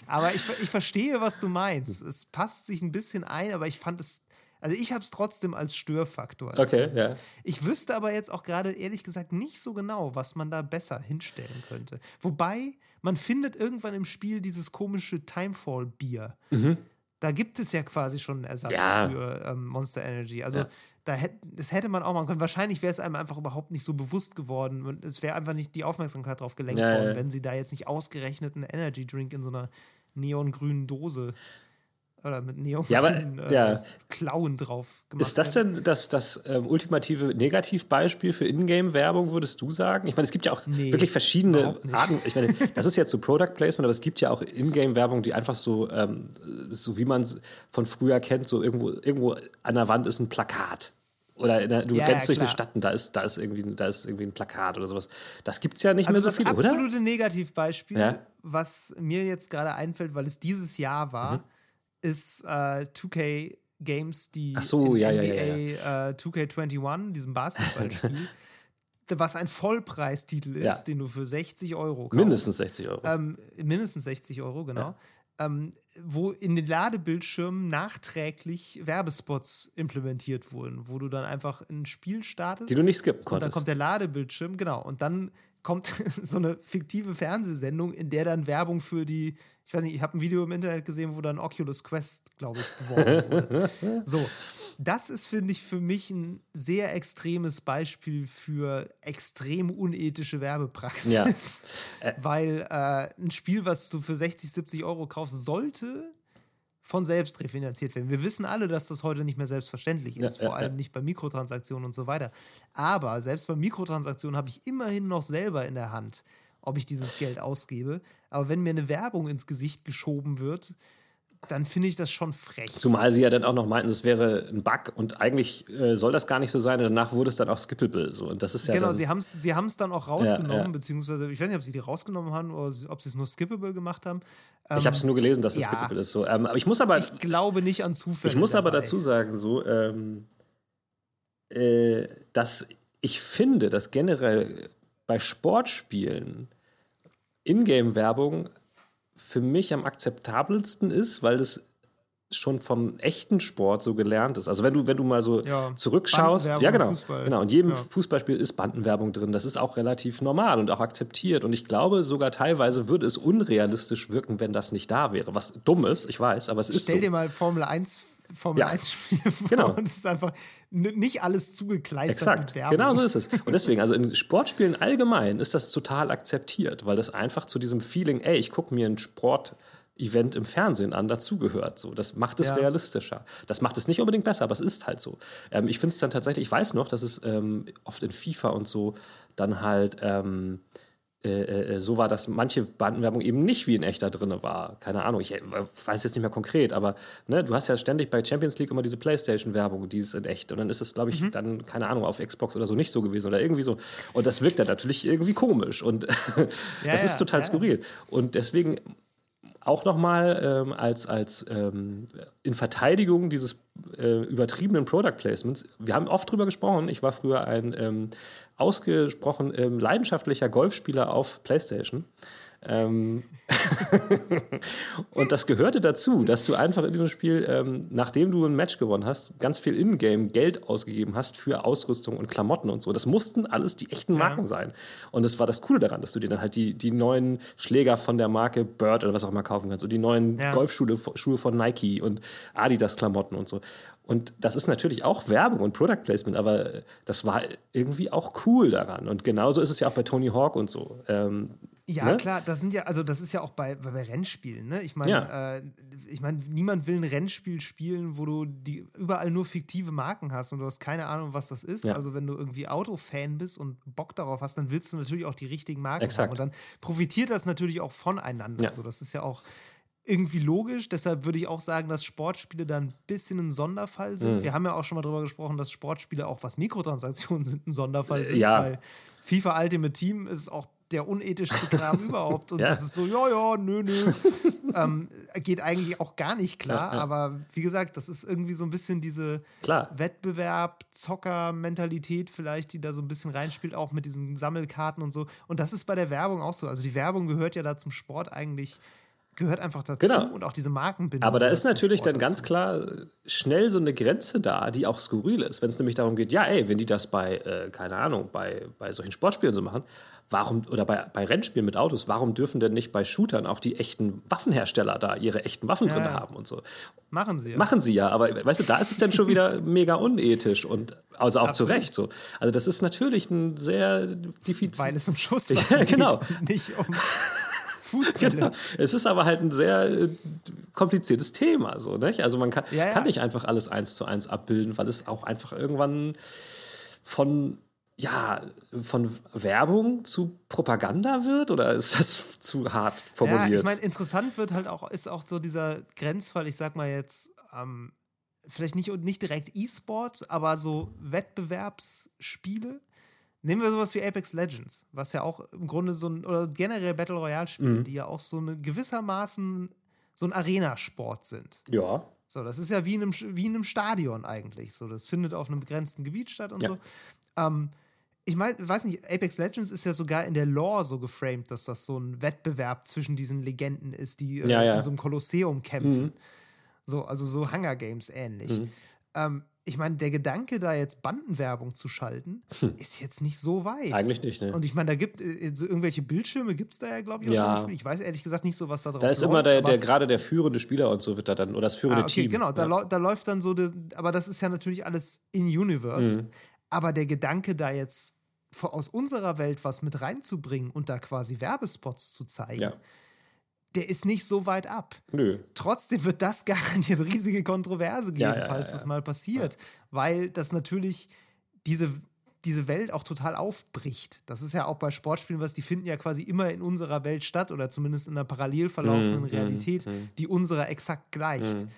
aber ich, ich verstehe, was du meinst. Es passt sich ein bisschen ein, aber ich fand es also ich habe es trotzdem als Störfaktor. Okay, ja. Ich wüsste aber jetzt auch gerade ehrlich gesagt nicht so genau, was man da besser hinstellen könnte. Wobei, man findet irgendwann im Spiel dieses komische Timefall-Bier. Mhm. Da gibt es ja quasi schon einen Ersatz ja. für ähm, Monster Energy. Also ja. da hätte, das hätte man auch machen können. Wahrscheinlich wäre es einem einfach überhaupt nicht so bewusst geworden. Und es wäre einfach nicht die Aufmerksamkeit drauf gelenkt ja, worden, wenn sie da jetzt nicht ausgerechnet einen Energy Drink in so einer neongrünen Dose oder mit Neon ja, aber, (laughs) äh, ja. Klauen drauf gemacht Ist das denn das, das ähm, ultimative Negativbeispiel für Ingame-Werbung, würdest du sagen? Ich meine, es gibt ja auch nee, wirklich verschiedene Arten. Ich meine, (laughs) das ist jetzt so Product Placement, aber es gibt ja auch Ingame-Werbung, die einfach so, ähm, so wie man es von früher kennt, so irgendwo, irgendwo an der Wand ist ein Plakat. Oder der, du ja, rennst ja, durch eine Stadt und da ist, da, ist irgendwie, da ist irgendwie ein Plakat oder sowas. Das gibt es ja nicht also mehr so viel, oder? Das absolute Negativbeispiel, was mir jetzt gerade einfällt, weil es dieses Jahr war, mhm ist äh, 2K Games, die so, ja, NBA ja, ja, äh, 2K21, diesem Basketballspiel, (laughs) was ein Vollpreistitel ist, den du für 60 Euro kaufst. Mindestens 60 Euro. Ähm, mindestens 60 Euro, genau. Ähm, wo in den Ladebildschirmen nachträglich Werbespots implementiert wurden, wo du dann einfach ein Spiel startest. Die du nicht skippen konntest. Und dann kommt der Ladebildschirm, genau. Und dann kommt (laughs) so eine fiktive Fernsehsendung, in der dann Werbung für die, ich weiß nicht, ich habe ein Video im Internet gesehen, wo dann Oculus Quest, glaube ich, beworben wurde. (laughs) so, das ist, finde ich, für mich ein sehr extremes Beispiel für extrem unethische Werbepraxis. Ja. (laughs) Weil äh, ein Spiel, was du für 60, 70 Euro kaufst, sollte von selbst refinanziert werden. Wir wissen alle, dass das heute nicht mehr selbstverständlich ist, ja, vor allem ja. nicht bei Mikrotransaktionen und so weiter. Aber selbst bei Mikrotransaktionen habe ich immerhin noch selber in der Hand, ob ich dieses Geld ausgebe. Aber wenn mir eine Werbung ins Gesicht geschoben wird, dann finde ich das schon frech. Zumal sie ja dann auch noch meinten, das wäre ein Bug und eigentlich äh, soll das gar nicht so sein. Danach wurde es dann auch skippable. So. Und das ist ja genau, dann, sie haben es sie dann auch rausgenommen, ja, ja. beziehungsweise ich weiß nicht, ob sie die rausgenommen haben oder ob sie es nur skippable gemacht haben. Ähm, ich habe es nur gelesen, dass es ja, skippable ist. So. Ähm, aber ich muss aber. Ich glaube nicht an Zufälle. Ich muss dabei. aber dazu sagen, so, ähm, äh, dass ich finde, dass generell bei Sportspielen Ingame-Werbung für mich am akzeptabelsten ist, weil das schon vom echten Sport so gelernt ist. Also wenn du, wenn du mal so ja, zurückschaust, ja genau, Fußball. genau, in jedem ja. Fußballspiel ist Bandenwerbung drin. Das ist auch relativ normal und auch akzeptiert. Und ich glaube, sogar teilweise würde es unrealistisch wirken, wenn das nicht da wäre. Was dumm ist, ich weiß, aber es ist Stell so. dir mal Formel 1 Formel ja. 1 Spiele (laughs) vor genau. und es ist einfach nicht alles zugekleistert Exakt, genau so ist es. (laughs) Und deswegen, also in Sportspielen allgemein ist das total akzeptiert, weil das einfach zu diesem Feeling, ey, ich gucke mir ein Sport-Event im Fernsehen an, dazugehört. So, das macht es ja. realistischer. Das macht es nicht unbedingt besser, aber es ist halt so. Ähm, ich finde es dann tatsächlich, ich weiß noch, dass es ähm, oft in FIFA und so dann halt ähm, äh, äh, so war, dass manche Bandenwerbung eben nicht wie in echter drin war. Keine Ahnung, ich äh, weiß jetzt nicht mehr konkret, aber ne, du hast ja ständig bei Champions League immer diese Playstation-Werbung, die ist in echt. Und dann ist es, glaube ich, mhm. dann, keine Ahnung, auf Xbox oder so nicht so gewesen oder irgendwie so. Und das wirkt dann natürlich irgendwie komisch und (laughs) ja, das ist total ja, skurril. Und deswegen auch nochmal ähm, als, als ähm, in Verteidigung dieses äh, übertriebenen Product Placements. Wir haben oft drüber gesprochen. Ich war früher ein ähm, ausgesprochen ähm, leidenschaftlicher Golfspieler auf PlayStation. Ähm (laughs) und das gehörte dazu, dass du einfach in diesem Spiel, ähm, nachdem du ein Match gewonnen hast, ganz viel Ingame Geld ausgegeben hast für Ausrüstung und Klamotten und so. Das mussten alles die echten Marken ja. sein. Und das war das Coole daran, dass du dir dann halt die, die neuen Schläger von der Marke Bird oder was auch immer kaufen kannst und die neuen ja. Golfschuhe Schuhe von Nike und Adidas Klamotten und so. Und das ist natürlich auch Werbung und Product Placement, aber das war irgendwie auch cool daran. Und genauso ist es ja auch bei Tony Hawk und so. Ähm, ja, ne? klar, das sind ja, also das ist ja auch bei, bei Rennspielen, ne? Ich meine, ja. äh, ich meine, niemand will ein Rennspiel spielen, wo du die überall nur fiktive Marken hast und du hast keine Ahnung, was das ist. Ja. Also wenn du irgendwie Autofan bist und Bock darauf hast, dann willst du natürlich auch die richtigen Marken Exakt. haben. Und dann profitiert das natürlich auch voneinander. Ja. So, das ist ja auch irgendwie logisch. Deshalb würde ich auch sagen, dass Sportspiele da ein bisschen ein Sonderfall sind. Mhm. Wir haben ja auch schon mal darüber gesprochen, dass Sportspiele auch was Mikrotransaktionen sind, ein Sonderfall sind. Ja. Weil FIFA Ultimate Team ist auch der unethischste Kram (laughs) überhaupt. Und ja. das ist so, ja, ja, nö, nö. (laughs) ähm, geht eigentlich auch gar nicht klar. Ja, ja. Aber wie gesagt, das ist irgendwie so ein bisschen diese Wettbewerb, Zocker-Mentalität vielleicht, die da so ein bisschen reinspielt, auch mit diesen Sammelkarten und so. Und das ist bei der Werbung auch so. Also die Werbung gehört ja da zum Sport eigentlich gehört einfach dazu genau. und auch diese Markenbindung. Aber da ist natürlich dann ganz klar schnell so eine Grenze da, die auch skurril ist. Wenn es nämlich darum geht, ja, ey, wenn die das bei, äh, keine Ahnung, bei, bei solchen Sportspielen so machen, warum, oder bei, bei Rennspielen mit Autos, warum dürfen denn nicht bei Shootern auch die echten Waffenhersteller da ihre echten Waffen ja, drin ja. haben und so? Machen sie ja. Machen sie ja, aber weißt du, da ist es dann schon wieder (laughs) mega unethisch und also auch Absolut. zu Recht so. Also das ist natürlich ein sehr diffizil. Weil es um Schuss (laughs) (laughs) ja, genau. nicht um Fußball. Genau. (laughs) Es ist aber halt ein sehr äh, kompliziertes Thema. So, nicht? Also man kann, ja, ja. kann nicht einfach alles eins zu eins abbilden, weil es auch einfach irgendwann von ja, von Werbung zu Propaganda wird oder ist das (laughs) zu hart formuliert? Ja, ich meine, interessant wird halt auch, ist auch so dieser Grenzfall, ich sag mal jetzt, ähm, vielleicht nicht, nicht direkt E-Sport, aber so Wettbewerbsspiele. Nehmen wir sowas wie Apex Legends, was ja auch im Grunde so ein, oder generell Battle Royale-Spiele, mhm. die ja auch so eine gewissermaßen so ein Arena-Sport sind. Ja. So, das ist ja wie in, einem, wie in einem Stadion eigentlich. So, das findet auf einem begrenzten Gebiet statt und ja. so. Ähm, ich mein, weiß nicht, Apex Legends ist ja sogar in der Lore so geframed, dass das so ein Wettbewerb zwischen diesen Legenden ist, die äh, ja, ja. in so einem Kolosseum kämpfen. Mhm. So, also so Hunger Games ähnlich. Mhm. Ähm, ich meine, der Gedanke, da jetzt Bandenwerbung zu schalten, hm. ist jetzt nicht so weit. Eigentlich nicht, ne? Und ich meine, da gibt äh, so irgendwelche Bildschirme, gibt es da ja, glaube ich, auch ja. so Ich weiß ehrlich gesagt nicht so, was da drauf ist. Da ist läuft, immer der, der gerade der führende Spieler und so wird da dann, oder das führende ah, okay, Team. Genau, da, ja. da läuft dann so, aber das ist ja natürlich alles in Universe. Mhm. Aber der Gedanke, da jetzt aus unserer Welt was mit reinzubringen und da quasi Werbespots zu zeigen, ja der ist nicht so weit ab. Nö. Trotzdem wird das (laughs) garantiert riesige Kontroverse geben, ja, ja, falls ja, das mal passiert. Weil das natürlich diese, diese Welt auch total aufbricht. Das ist ja auch bei Sportspielen was, die finden ja quasi immer in unserer Welt statt oder zumindest in einer parallel verlaufenden mhm, Realität, mhm. die unserer exakt gleicht. Mhm.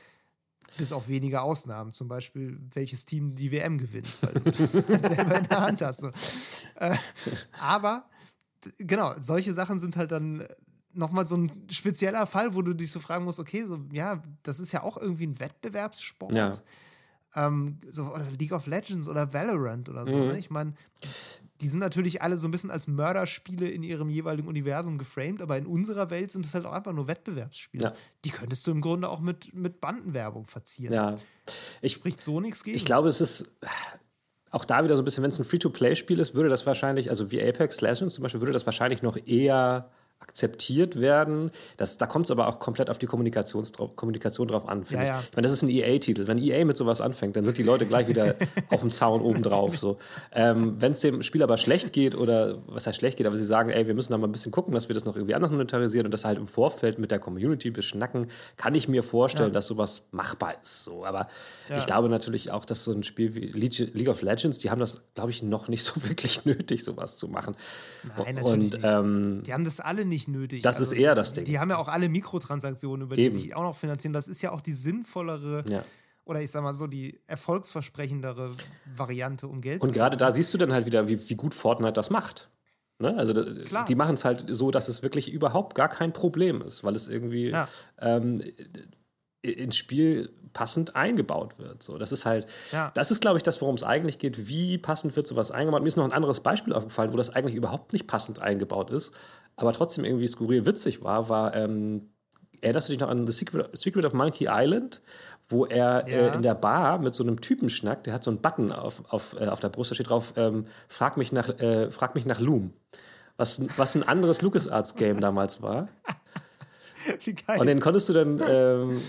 Bis auf wenige Ausnahmen, zum Beispiel welches Team die WM gewinnt, weil du das (laughs) halt selber in der Hand hast. So. Äh, aber genau, solche Sachen sind halt dann nochmal so ein spezieller Fall, wo du dich so fragen musst, okay, so, ja, das ist ja auch irgendwie ein Wettbewerbssport. Ja. Ähm, so, oder League of Legends oder Valorant oder so. Mhm. Ne? Ich meine, die sind natürlich alle so ein bisschen als Mörderspiele in ihrem jeweiligen Universum geframed, aber in unserer Welt sind es halt auch einfach nur Wettbewerbsspiele. Ja. Die könntest du im Grunde auch mit, mit Bandenwerbung verzieren. Ja. Ich, Spricht so nichts gegen. Ich glaube, es ist auch da wieder so ein bisschen, wenn es ein Free-to-Play-Spiel ist, würde das wahrscheinlich, also wie Apex Legends zum Beispiel, würde das wahrscheinlich noch eher akzeptiert werden. Das, da kommt es aber auch komplett auf die Kommunikation drauf an, finde ja, ja. ich. Ich meine, das ist ein EA-Titel. Wenn EA mit sowas anfängt, dann sind die Leute gleich wieder (laughs) auf dem Zaun oben drauf. So. Ähm, Wenn es dem Spiel aber schlecht geht oder was heißt schlecht geht, aber sie sagen, ey, wir müssen da mal ein bisschen gucken, dass wir das noch irgendwie anders monetarisieren und das halt im Vorfeld mit der Community beschnacken, kann ich mir vorstellen, ja. dass sowas machbar ist. So. Aber ich glaube natürlich auch, dass so ein Spiel wie League of Legends, die haben das, glaube ich, noch nicht so (laughs) wirklich nötig, sowas zu machen. Nein, natürlich und, nicht. Ähm, die haben das alle nicht nötig. Das also, ist eher das Ding. Die haben ja auch alle Mikrotransaktionen, über die Eben. sich auch noch finanzieren. Das ist ja auch die sinnvollere. Ja oder ich sag mal so, die erfolgsversprechendere Variante, um Geld Und gerade da siehst du dann halt wieder, wie, wie gut Fortnite das macht. Ne? Also Klar. die machen es halt so, dass es wirklich überhaupt gar kein Problem ist, weil es irgendwie ja. ähm, ins Spiel passend eingebaut wird. So, das ist halt, ja. das ist, glaube ich, das, worum es eigentlich geht. Wie passend wird sowas eingebaut? Mir ist noch ein anderes Beispiel aufgefallen, wo das eigentlich überhaupt nicht passend eingebaut ist, aber trotzdem irgendwie skurril witzig war, war, ähm, erinnerst du dich noch an The Secret, Secret of Monkey Island, wo er äh, ja. äh, in der Bar mit so einem Typen schnackt, der hat so einen Button auf, auf, äh, auf der Brust, da steht drauf, ähm, frag, mich nach, äh, frag mich nach Loom. Was, was ein anderes LucasArts-Game damals war. (laughs) Wie geil. Und den konntest du dann ähm,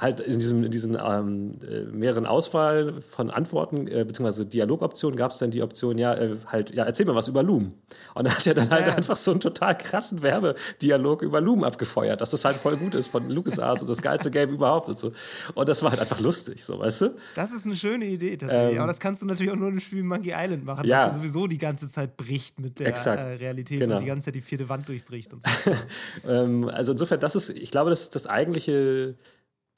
halt in, diesem, in diesen ähm, äh, mehreren Auswahl von Antworten, äh, beziehungsweise Dialogoptionen, gab es dann die Option, ja, äh, halt, ja, erzähl mir was über Loom. Und dann hat er dann halt ja. einfach so einen total krassen Werbedialog über Loom abgefeuert, dass das halt voll gut ist von LucasArts und das geilste Game überhaupt und so. Und das war halt einfach lustig, so, weißt du? Das ist eine schöne Idee tatsächlich. Ähm, Aber das kannst du natürlich auch nur im Spiel Monkey Island machen, ja. das ja sowieso die ganze Zeit bricht mit der äh, Realität genau. und die ganze Zeit die vierte Wand durchbricht und so. (laughs) ähm, also insofern, das ist, ich glaube, das ist das eigentliche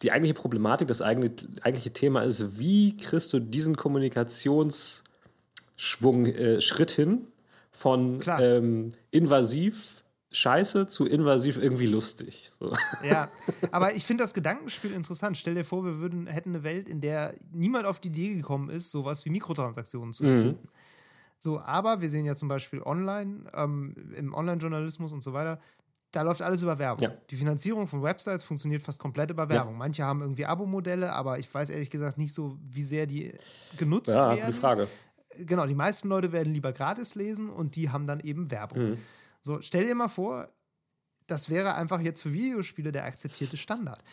die eigentliche Problematik, das eigentliche, eigentliche Thema ist, wie kriegst du diesen Kommunikationsschwung, äh, Schritt hin von ähm, invasiv scheiße zu invasiv irgendwie lustig. So. (laughs) Ja, aber ich finde das Gedankenspiel interessant. Stell dir vor, wir würden, hätten eine Welt, in der niemand auf die Idee gekommen ist, sowas wie Mikrotransaktionen zu erfinden. Mhm. So, aber wir sehen ja zum Beispiel online, ähm, im Online-Journalismus und so weiter, da läuft alles über Werbung. Ja. Die Finanzierung von Websites funktioniert fast komplett über Werbung. Ja. Manche haben irgendwie Abo-Modelle, aber ich weiß ehrlich gesagt nicht so, wie sehr die genutzt ja, werden. Die Frage. Genau, die meisten Leute werden lieber gratis lesen und die haben dann eben Werbung. Mhm. So, stell dir mal vor, das wäre einfach jetzt für Videospiele der akzeptierte Standard.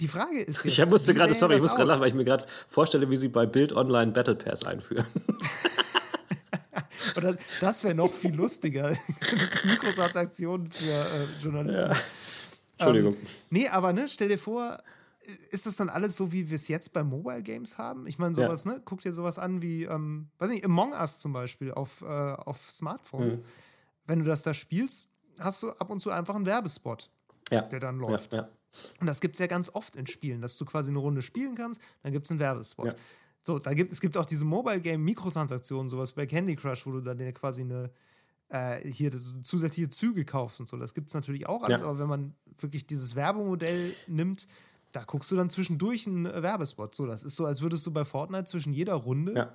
Die Frage ist jetzt. Ich musste gerade, sorry, ich muss gerade lachen, weil ich mir gerade vorstelle, wie sie bei Bild Online Battle Pass einführen. (laughs) Oder das wäre noch viel lustiger. (laughs) Mikrotransaktionen für äh, Journalismus. Ja. Entschuldigung. Ähm, nee, aber ne, stell dir vor, ist das dann alles so, wie wir es jetzt bei Mobile Games haben? Ich meine, sowas, ja. ne? Guck dir sowas an wie, ähm, weiß nicht, Among Us zum Beispiel auf, äh, auf Smartphones. Mhm. Wenn du das da spielst, hast du ab und zu einfach einen Werbespot, ja. der dann läuft. Ja, und das gibt es ja ganz oft in Spielen, dass du quasi eine Runde spielen kannst, dann gibt es einen Werbespot. So, da gibt, es gibt auch diese Mobile Game Mikrotransaktionen, sowas bei Candy Crush, wo du dann quasi eine äh, hier zusätzliche Züge kaufst und so. Das gibt es natürlich auch alles, ja. aber wenn man wirklich dieses Werbemodell nimmt, da guckst du dann zwischendurch einen Werbespot. So, das ist so, als würdest du bei Fortnite zwischen jeder Runde ja.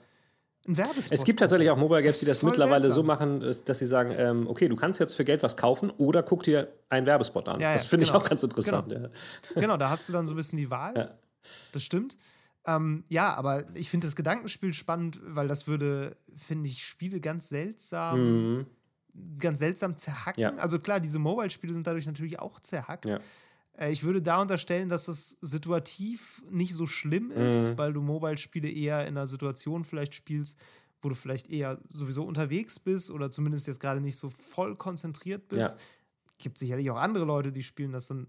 einen Werbespot. Es gibt tatsächlich auch Mobile Games, die das mittlerweile seltsam. so machen, dass sie sagen, ähm, okay, du kannst jetzt für Geld was kaufen oder guck dir einen Werbespot an. Ja, das finde genau. ich auch ganz interessant. Genau. genau. da hast du dann so ein bisschen die Wahl. Das stimmt. Ähm, ja, aber ich finde das Gedankenspiel spannend, weil das würde, finde ich, Spiele ganz seltsam, Mhm. ganz seltsam zerhacken. Ja. Also klar, diese Mobile-Spiele sind dadurch natürlich auch zerhackt. Ja. Äh, Ich würde da unterstellen, dass das situativ nicht so schlimm ist, Mhm. weil du Mobile-Spiele eher in einer Situation vielleicht spielst, wo du vielleicht eher sowieso unterwegs bist oder zumindest jetzt gerade nicht so voll konzentriert bist. Ja. Gibt sicherlich auch andere Leute, die spielen das dann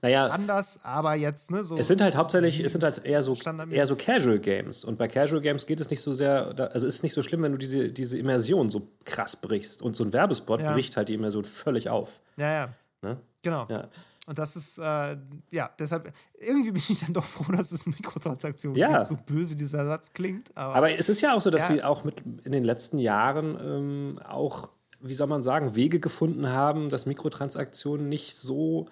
Naja, anders, aber jetzt, ne, so. Es sind halt hauptsächlich, es sind halt eher so, eher so Casual Games. Und bei Casual Games geht es nicht so sehr, also es ist nicht so schlimm, wenn du diese, diese Immersion so krass brichst. Und so ein Werbespot Ja. bricht halt die Immersion völlig auf. ja, ja. Ne? Genau. Ja. Und das ist, äh, ja, deshalb, irgendwie bin ich dann doch froh, dass es Mikrotransaktionen Ja. gibt, so böse dieser Satz klingt. Aber, Aber es ist ja auch so, dass Ja. sie auch mit in den letzten Jahren ähm, auch, wie soll man sagen, Wege gefunden haben, dass Mikrotransaktionen nicht so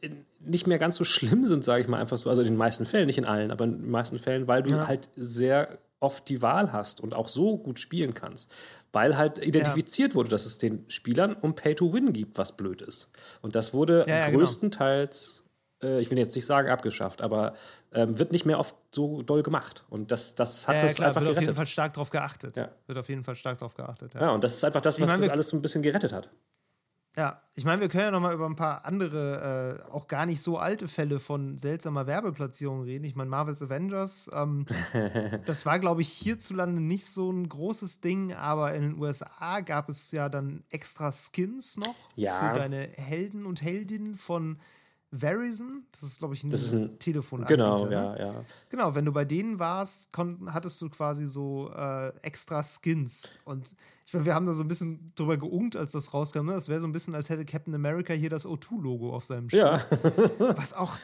äh, nicht mehr ganz so schlimm sind, sage ich mal einfach so. Also in den meisten Fällen, nicht in allen, aber in den meisten Fällen, weil du Ja. halt sehr oft die Wahl hast und auch so gut spielen kannst. Weil halt identifiziert wurde, dass es den Spielern um Pay to Win gibt, was blöd ist. Und das wurde Ja, ja, genau. größtenteils, äh, ich will jetzt nicht sagen abgeschafft, aber ähm, wird nicht mehr oft so doll gemacht. Und das, das hat ja, das klar, einfach wird auf jeden gerettet. Fall stark drauf geachtet. Ja. Wird auf jeden Fall stark drauf geachtet. Ja. Ja, und das ist einfach das, Ich was meine, das wir- alles so ein bisschen gerettet hat. Ja, ich meine, wir können ja noch mal über ein paar andere, äh, auch gar nicht so alte Fälle von seltsamer Werbeplatzierung reden. Ich meine, Marvel's Avengers, ähm, (laughs) das war, glaube ich, hierzulande nicht so ein großes Ding, aber in den USA gab es ja dann extra Skins noch Ja. für deine Helden und Heldinnen von Verizon. Das ist, glaube ich, ein, Das ist ein- Telefonanbieter. Genau, ne? ja, ja. Genau, wenn du bei denen warst, kon- hattest du quasi so äh, extra Skins. Und ich meine, wir haben da so ein bisschen drüber geungt, als das rauskam. Ne? Das wäre so ein bisschen, als hätte Captain America hier das O2-Logo auf seinem Schild. Ja, (laughs) Was auch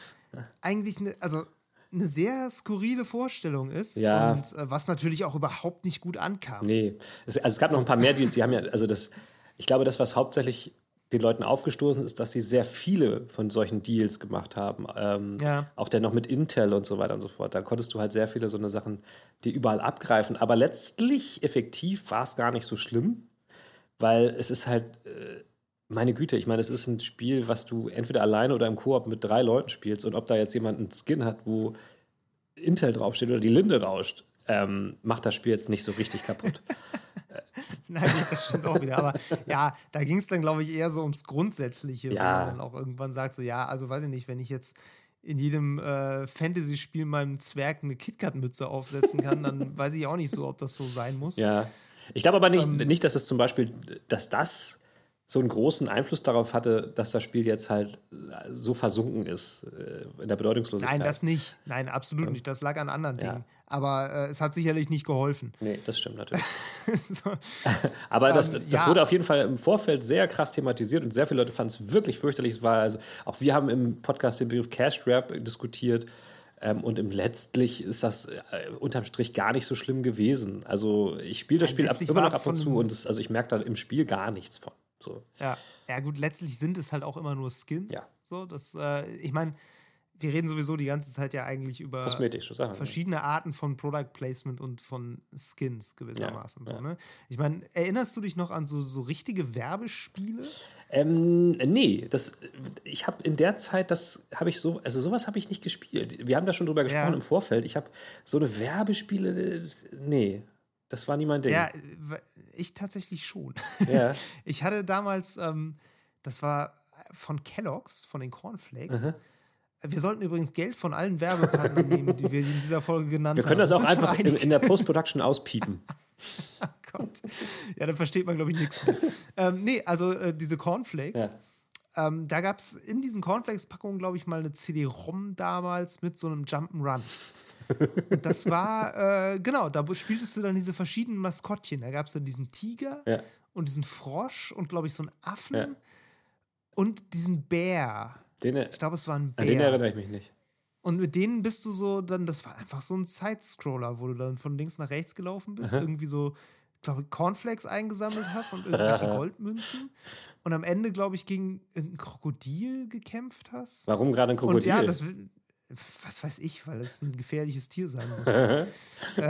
eigentlich ne, also eine sehr skurrile Vorstellung ist. Ja. Und äh, was natürlich auch überhaupt nicht gut ankam. nee. Es, also es gab noch ein paar mehr Deals, die haben ja, also das, ich glaube, das, was hauptsächlich den Leuten aufgestoßen ist, dass sie sehr viele von solchen Deals gemacht haben. Ähm, Ja. Auch der noch mit Intel und so weiter und so fort. Da konntest du halt sehr viele so eine Sachen, die überall abgreifen. Aber letztlich, effektiv, war es gar nicht so schlimm, weil es ist halt, äh, meine Güte, ich meine, es ist ein Spiel, was du entweder alleine oder im Koop mit drei Leuten spielst. Und ob da jetzt jemand einen Skin hat, wo Intel draufsteht oder die Linde rauscht, ähm, macht das Spiel jetzt nicht so richtig kaputt. (laughs) (laughs) Nein, das stimmt auch wieder. Aber ja, da ging es dann, glaube ich, eher so ums Grundsätzliche, Ja. wo man dann auch irgendwann sagt, so, ja, also weiß ich nicht, wenn ich jetzt in jedem äh, Fantasy-Spiel meinem Zwerg eine KitKat-Mütze aufsetzen kann, dann (laughs) weiß ich auch nicht so, ob das so sein muss. Ja. Ich glaube aber nicht, Ähm. nicht, dass es zum Beispiel, dass das so einen großen Einfluss darauf hatte, dass das Spiel jetzt halt so versunken ist äh, in der Bedeutungslosigkeit. Nein, das nicht. Nein, absolut nicht. Das lag an anderen Ja. Dingen. Aber äh, es hat sicherlich nicht geholfen. Nee, das stimmt natürlich. (laughs) so. (laughs) Aber das, Ähm, das ja. wurde auf jeden Fall im Vorfeld sehr krass thematisiert und sehr viele Leute fanden es wirklich fürchterlich. Es war also, auch wir haben im Podcast den Begriff Cash Grab diskutiert. Ähm, und im letztlich ist das äh, unterm Strich gar nicht so schlimm gewesen. Also ich spiele das Spiel ab, immer noch ab und zu und es, also ich merke da im Spiel gar nichts von. So. Ja. ja, gut, letztlich sind es halt auch immer nur Skins. Ja. So, das, äh, ich meine, wir reden sowieso die ganze Zeit ja eigentlich über Kosmetische Sachen. verschiedene Arten von Product Placement und von Skins gewissermaßen. Ja, so, ja. ne? Ich meine, erinnerst du dich noch an so, so richtige Werbespiele? Ähm, nee, das, ich habe in der Zeit, das habe ich so, also sowas habe ich nicht gespielt. Wir haben da schon drüber gesprochen Ja. im Vorfeld. Ich habe so eine Werbespiele, äh, nee, das war nie mein Ding. Ja, ich tatsächlich schon. (laughs) Ja. (laughs) Ich hatte damals, ähm, das war von Kellogg's, von den Cornflakes. Wir sollten übrigens Geld von allen Werbepartnern (laughs) nehmen, die wir in dieser Folge genannt Wir haben. können das auch sind schon einfach in, in der Post-Production auspiepen. Oh Gott. Ja, dann versteht man, glaube ich, nichts mehr. ähm, nee, also äh, diese Cornflakes. Ja. Ähm, da gab es in diesen Cornflakes-Packungen, glaube ich, mal eine CD-ROM damals mit so einem Jump'n'Run. Und das war, äh, genau, da spieltest du dann diese verschiedenen Maskottchen. Da gab es dann diesen Tiger Ja. und diesen Frosch und, glaube ich, so einen Affen Ja. und diesen Bär. Den, Ich glaube, es war ein an den Bär. erinnere ich mich nicht. Und mit denen bist du so, dann, das war einfach so ein Side-Scroller, wo du dann von links nach rechts gelaufen bist, irgendwie so, glaube ich, Cornflakes eingesammelt hast und irgendwelche (laughs) Goldmünzen. Und am Ende, glaube ich, gegen ein Krokodil gekämpft hast. Warum gerade ein Und Krokodil? ja, das was weiß ich, weil es ein gefährliches Tier sein muss. Äh, (laughs)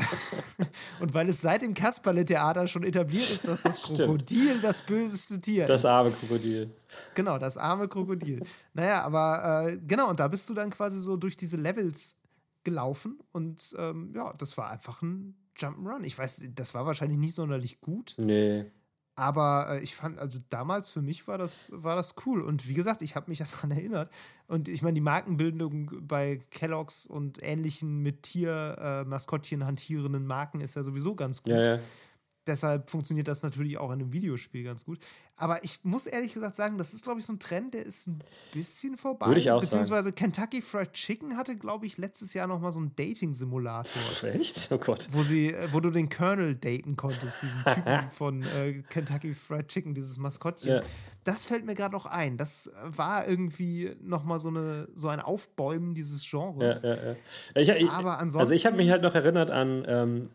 und weil es seit dem Kasperle-Theater schon etabliert ist, dass das. (laughs) Krokodil das böseste Tier das ist. arme Krokodil. Genau, das arme Krokodil. Naja, aber äh, genau, und da bist du dann quasi so durch diese Levels gelaufen und ähm, ja, das war einfach ein Jump'n'Run. Ich weiß, das war wahrscheinlich nicht sonderlich gut. Nee. Aber äh, ich fand, also damals für mich war das, war das cool. Und wie gesagt, ich habe mich (laughs) daran erinnert. Und ich meine, die Markenbildung bei Kellogg's und ähnlichen mit Tier-Maskottchen äh, hantierenden Marken ist ja sowieso ganz gut. Ja, ja. Deshalb funktioniert das natürlich auch in einem Videospiel ganz gut. Aber ich muss ehrlich gesagt sagen, das ist, glaube ich, so ein Trend, der ist ein bisschen vorbei. Würde ich auch Beziehungsweise sagen. Kentucky Fried Chicken hatte, glaube ich, letztes Jahr noch mal so einen Dating-Simulator. (laughs) Echt? Oh Gott. Wo, sie, äh, wo du den Colonel daten konntest, diesen Typen (laughs) von äh, Kentucky Fried Chicken, dieses Maskottchen. Ja. Das fällt mir gerade noch ein. Das war irgendwie noch mal so, eine, so ein Aufbäumen dieses Genres. Ja, ja, ja. Ich, ich, Aber ansonsten. Also ich habe mich halt noch erinnert an, ähm,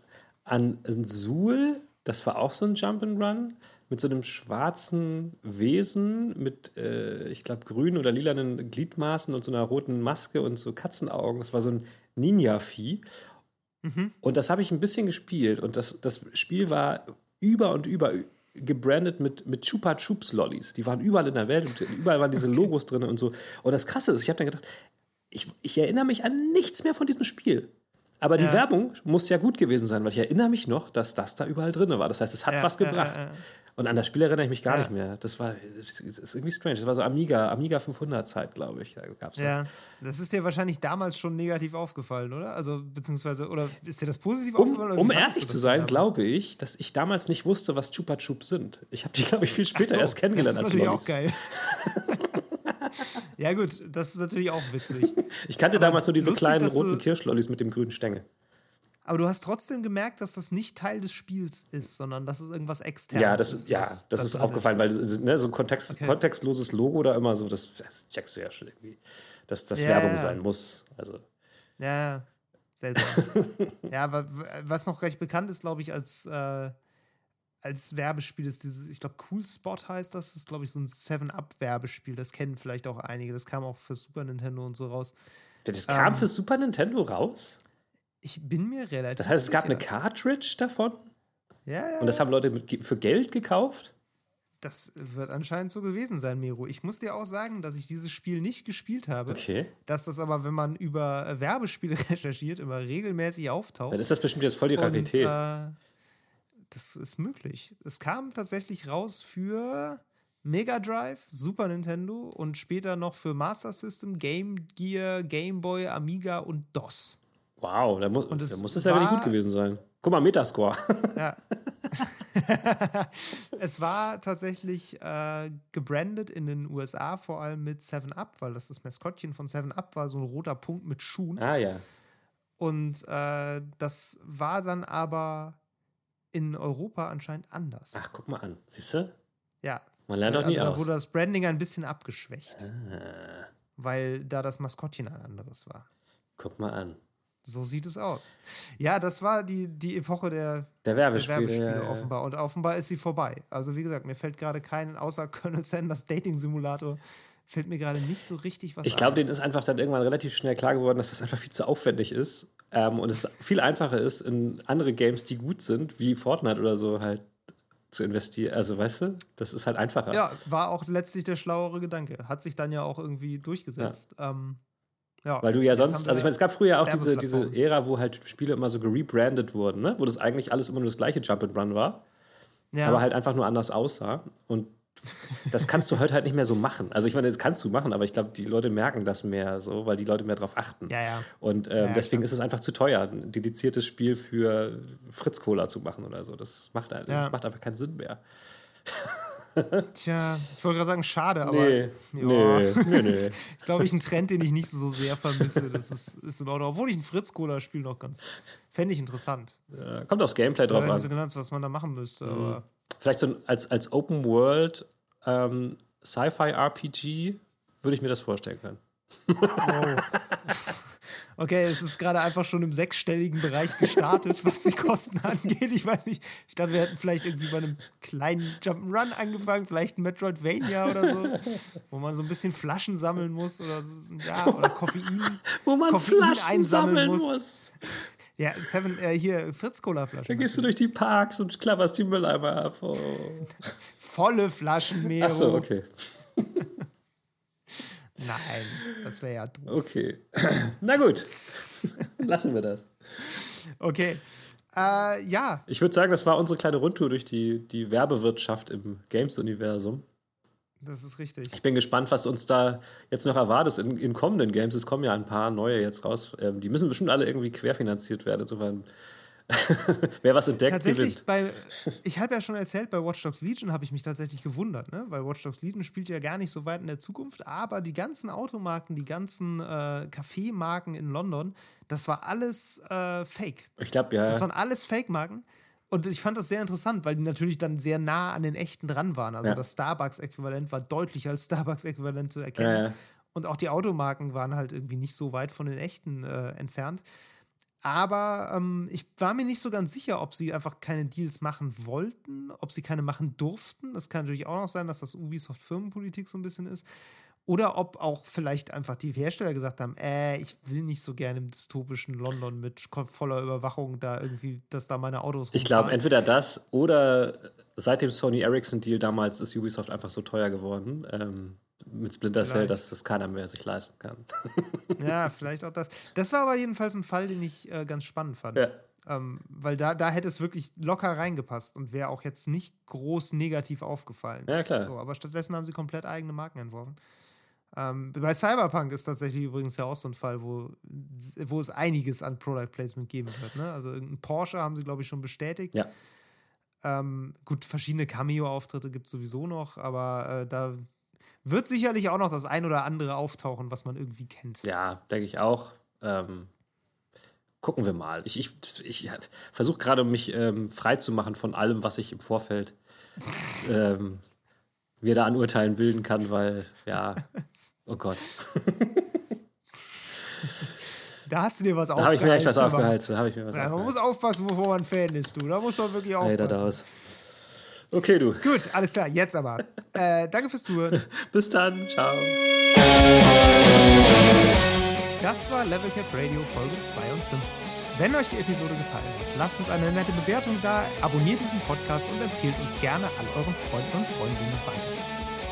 an Suhl, das war auch so ein Jump'n'Run mit so einem schwarzen Wesen mit, äh, ich glaube, grünen oder lilanen Gliedmaßen und so einer roten Maske und so Katzenaugen. Das war so ein Ninja-Vieh. Mhm. Und das habe ich ein bisschen gespielt und das, das Spiel war über und über gebrandet mit, mit Chupa Chups Lollis. Die waren überall in der Welt und überall waren diese Logos drin und so. Und das Krasse ist, ich habe dann gedacht, ich, ich erinnere mich an nichts mehr von diesem Spiel. Aber die Ja. Werbung muss ja gut gewesen sein, weil ich erinnere mich noch, dass das da überall drin war. Das heißt, es hat Ja, was gebracht. ja. Und an das Spiel erinnere ich mich gar nicht mehr. Das war das ist irgendwie strange. Das war so Amiga, Amiga 500 Zeit, glaube ich. Da gab's das. Ja, das ist dir wahrscheinlich damals schon negativ aufgefallen, oder? Also, beziehungsweise, oder ist dir das positiv Um, aufgefallen? um ehrlich zu das sein, glaube ich, dass ich damals nicht wusste, was Chupa Chups sind. Ich habe die, glaube ich, viel später so, erst kennengelernt Das als ist natürlich Lollis. auch geil. (laughs) (laughs) ja, gut, das ist natürlich auch witzig. Ich kannte Aber damals nur diese lustig, kleinen roten Kirschlollis mit dem grünen Stängel. Aber du hast trotzdem gemerkt, dass das nicht Teil des Spiels ist, sondern dass es irgendwas externes Ja, das ist, ja, das da ist aufgefallen, weil das- ne, so ein Kontext, Okay. kontextloses Logo da immer so, das, das checkst du ja schon irgendwie, dass das Ja, Werbung ja. sein muss. Also, Ja, seltsam. (laughs) ja, aber was noch recht bekannt ist, glaube ich, als, äh, als Werbespiel ist dieses, ich glaube, Cool Spot heißt das, das ist, glaube ich, so ein 7-Up-Werbespiel. Das kennen vielleicht auch einige. Das kam auch für Super Nintendo und so raus. das kam Ähm, für Super Nintendo raus. Ich bin mir relativ. Das heißt, es gab eine sicher. Cartridge davon Ja, ja. und das haben Leute mit, für Geld gekauft. Das wird anscheinend so gewesen sein, Miro. Ich muss dir auch sagen, dass ich dieses Spiel nicht gespielt habe. Okay. Dass das aber, wenn man über Werbespiele (laughs) recherchiert, immer regelmäßig auftaucht. Dann ist das bestimmt jetzt voll die Und, Rarität. äh, das ist möglich. Es kam tatsächlich raus für Mega Drive, Super Nintendo und später noch für Master System, Game Gear, Game Boy, Amiga und DOS. wow, da, mu und es da muss es ja wirklich gut gewesen sein. Guck mal, Metascore. (laughs) Ja. (laughs) es war tatsächlich äh, gebrandet in den USA, vor allem mit 7-Up, weil das das Maskottchen von 7-Up war, so ein roter Punkt mit Schuhen. ah ja. Und äh, das war dann aber in Europa anscheinend anders. Ach, guck mal an. Siehst du? Ja. Man lernt doch also nie da aus. wurde das Branding ein bisschen abgeschwächt, Ah, weil da das Maskottchen ein anderes war. guck mal an. So sieht es aus. Ja, das war die, die Epoche der, Der der Werbespiel. Werbespiele ja, offenbar. Und offenbar ist sie vorbei. Also wie gesagt, mir fällt gerade kein, außer Colonel Sanders Dating Simulator, fällt mir gerade nicht so richtig was Ich glaube, denen ist einfach dann irgendwann relativ schnell klar geworden, dass das einfach viel zu aufwendig ist. Ähm, und es viel einfacher ist, in andere Games, die gut sind, wie Fortnite oder so, halt zu investieren. Also, weißt du, das ist halt einfacher. Ja, war auch letztlich der schlauere Gedanke. Hat sich dann ja auch irgendwie durchgesetzt. Ja. Ähm, ja. Weil du ja Jetzt sonst, also ich meine, es gab früher auch diese, diese. Ära, wo halt Spiele immer so gerebrandet wurden, ne? wo das eigentlich alles immer nur das gleiche Jump and Run war, ja. aber halt einfach nur anders aussah. Und das kannst du heute halt nicht mehr so machen. Also ich meine, das kannst du machen, aber ich glaube, die Leute merken das mehr so, weil die Leute mehr drauf achten. Ja, ja. Und ähm, Ja, deswegen klar. ist es einfach zu teuer, ein dediziertes Spiel für Fritz Cola zu machen oder so. Das macht, halt- Ja. macht einfach keinen Sinn mehr. (laughs) Tja, ich wollte gerade sagen, schade, aber nee, ja. nee, nee, (laughs) nee. glaube ich, ein Trend, den ich nicht so sehr vermisse. Das ist, ist in Ordnung. Obwohl ich ein Fritz-Cola-Spiel noch ganz. Fände ich interessant. Ja, Kommt aufs Gameplay Ich drauf weiß nicht so an. genau, was man da machen müsste. Aber Vielleicht so ein, als, als Open World ähm, Sci-Fi-RPG würde ich mir das vorstellen können. wow. Okay, es ist gerade einfach schon im sechsstelligen Bereich gestartet, was die Kosten (laughs) angeht. Ich weiß nicht, ich dachte, wir hätten vielleicht irgendwie bei einem kleinen Jump'n'Run angefangen, vielleicht ein Metroidvania oder so, wo man so ein bisschen Flaschen sammeln muss oder so, ja, oder Koffein. (laughs) Wo man Koffein Flaschen einsammeln sammeln muss. muss. Ja, Seven, äh, hier, Fritz-Cola-Flaschen. Dann gehst du durch die Parks und klapperst die Mülleimer ab. Oh. (laughs) Volle Flaschen, Mero. Achso, okay. (laughs) Nein, das wäre ja doof. Okay. (clears throat) Na gut. (laughs) Lassen wir das. Okay. Äh, ja. Ich würde sagen, das war unsere kleine Rundtour durch die, die Werbewirtschaft im Games-Universum. Das ist richtig. Ich bin gespannt, was uns da jetzt noch erwartet in, in kommenden Games. Es kommen ja ein paar neue jetzt raus. Ähm, die müssen bestimmt alle irgendwie querfinanziert werden. Insofern, (laughs) wer was entdeckt, tatsächlich gewinnt. Bei, (laughs) ich habe ja schon erzählt, bei Watch Dogs Legion habe ich mich tatsächlich gewundert, ne? weil Watch Dogs Legion spielt ja gar nicht so weit in der Zukunft, aber die ganzen Automarken, die ganzen äh, Kaffeemarken in London, das war alles äh, Fake. Ich glaube, ja. Das waren alles Fake-Marken. Und ich fand das sehr interessant, weil die natürlich dann sehr nah an den echten dran waren. Also Ja. das Starbucks-Äquivalent war deutlich als Starbucks-Äquivalent zu erkennen. Ja. Und auch die Automarken waren halt irgendwie nicht so weit von den echten äh, entfernt. Aber ähm, ich war mir nicht so ganz sicher, ob sie einfach keine Deals machen wollten, ob sie keine machen durften. Das kann natürlich auch noch sein, dass das Ubisoft-Firmenpolitik so ein bisschen ist. Oder ob auch vielleicht einfach die Hersteller gesagt haben, äh, ich will nicht so gerne im dystopischen London mit voller Überwachung da irgendwie, dass da meine Autos Ich glaube, rumfahren. entweder das oder seit dem Sony Ericsson-Deal damals ist Ubisoft einfach so teuer geworden ähm, mit Splinter Cell, Vielleicht. dass das keiner mehr sich leisten kann. Ja, (laughs) vielleicht auch das. Das war aber jedenfalls ein Fall, den ich äh, ganz spannend fand. Ja. Ähm, weil da, da hätte es wirklich locker reingepasst und wäre auch jetzt nicht groß negativ aufgefallen. Ja, klar. So, aber stattdessen haben sie komplett eigene Marken entworfen. Ähm, bei Cyberpunk ist tatsächlich übrigens ja auch so ein Fall, wo, wo es einiges an Product Placement geben wird. Ne? Also irgendein Porsche haben sie, glaube ich, schon bestätigt. Ja. Ähm, gut, verschiedene Cameo-Auftritte gibt es sowieso noch, aber äh, da wird sicherlich auch noch das ein oder andere auftauchen, was man irgendwie kennt. Ja, denke ich auch. Ähm, gucken wir mal. Ich, ich, ich versuche gerade, mich ähm, frei zu machen von allem, was ich im Vorfeld ähm, mir da an Urteilen bilden kann, weil, ja, (laughs) oh Gott. Da hast du dir was Da habe ich mir echt was. Da habe ich mir was Ja, man muss aufpassen, wovor man Fan ist, du. Da muss man wirklich da aufpassen. daraus. Okay, du. Gut, alles klar, jetzt aber. (laughs) äh, danke fürs Zuhören. Bis dann. Ciao. Das war Level Cap Radio Folge 52. Wenn euch die Episode gefallen hat, lasst uns eine nette Bewertung da, abonniert diesen Podcast und empfehlt uns gerne all euren Freunden und Freundinnen weiter.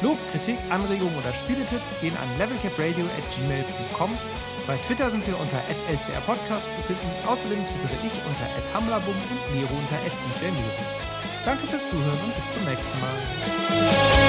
Lob, Kritik, Anregungen oder Spieletipps gehen an levelcapradio.gmail.com. Bei Twitter sind wir unter @lcrpodcast zu finden. Außerdem twittere ich unter @hamlabum und Miro unter @djmiro. Danke fürs Zuhören und bis zum nächsten Mal.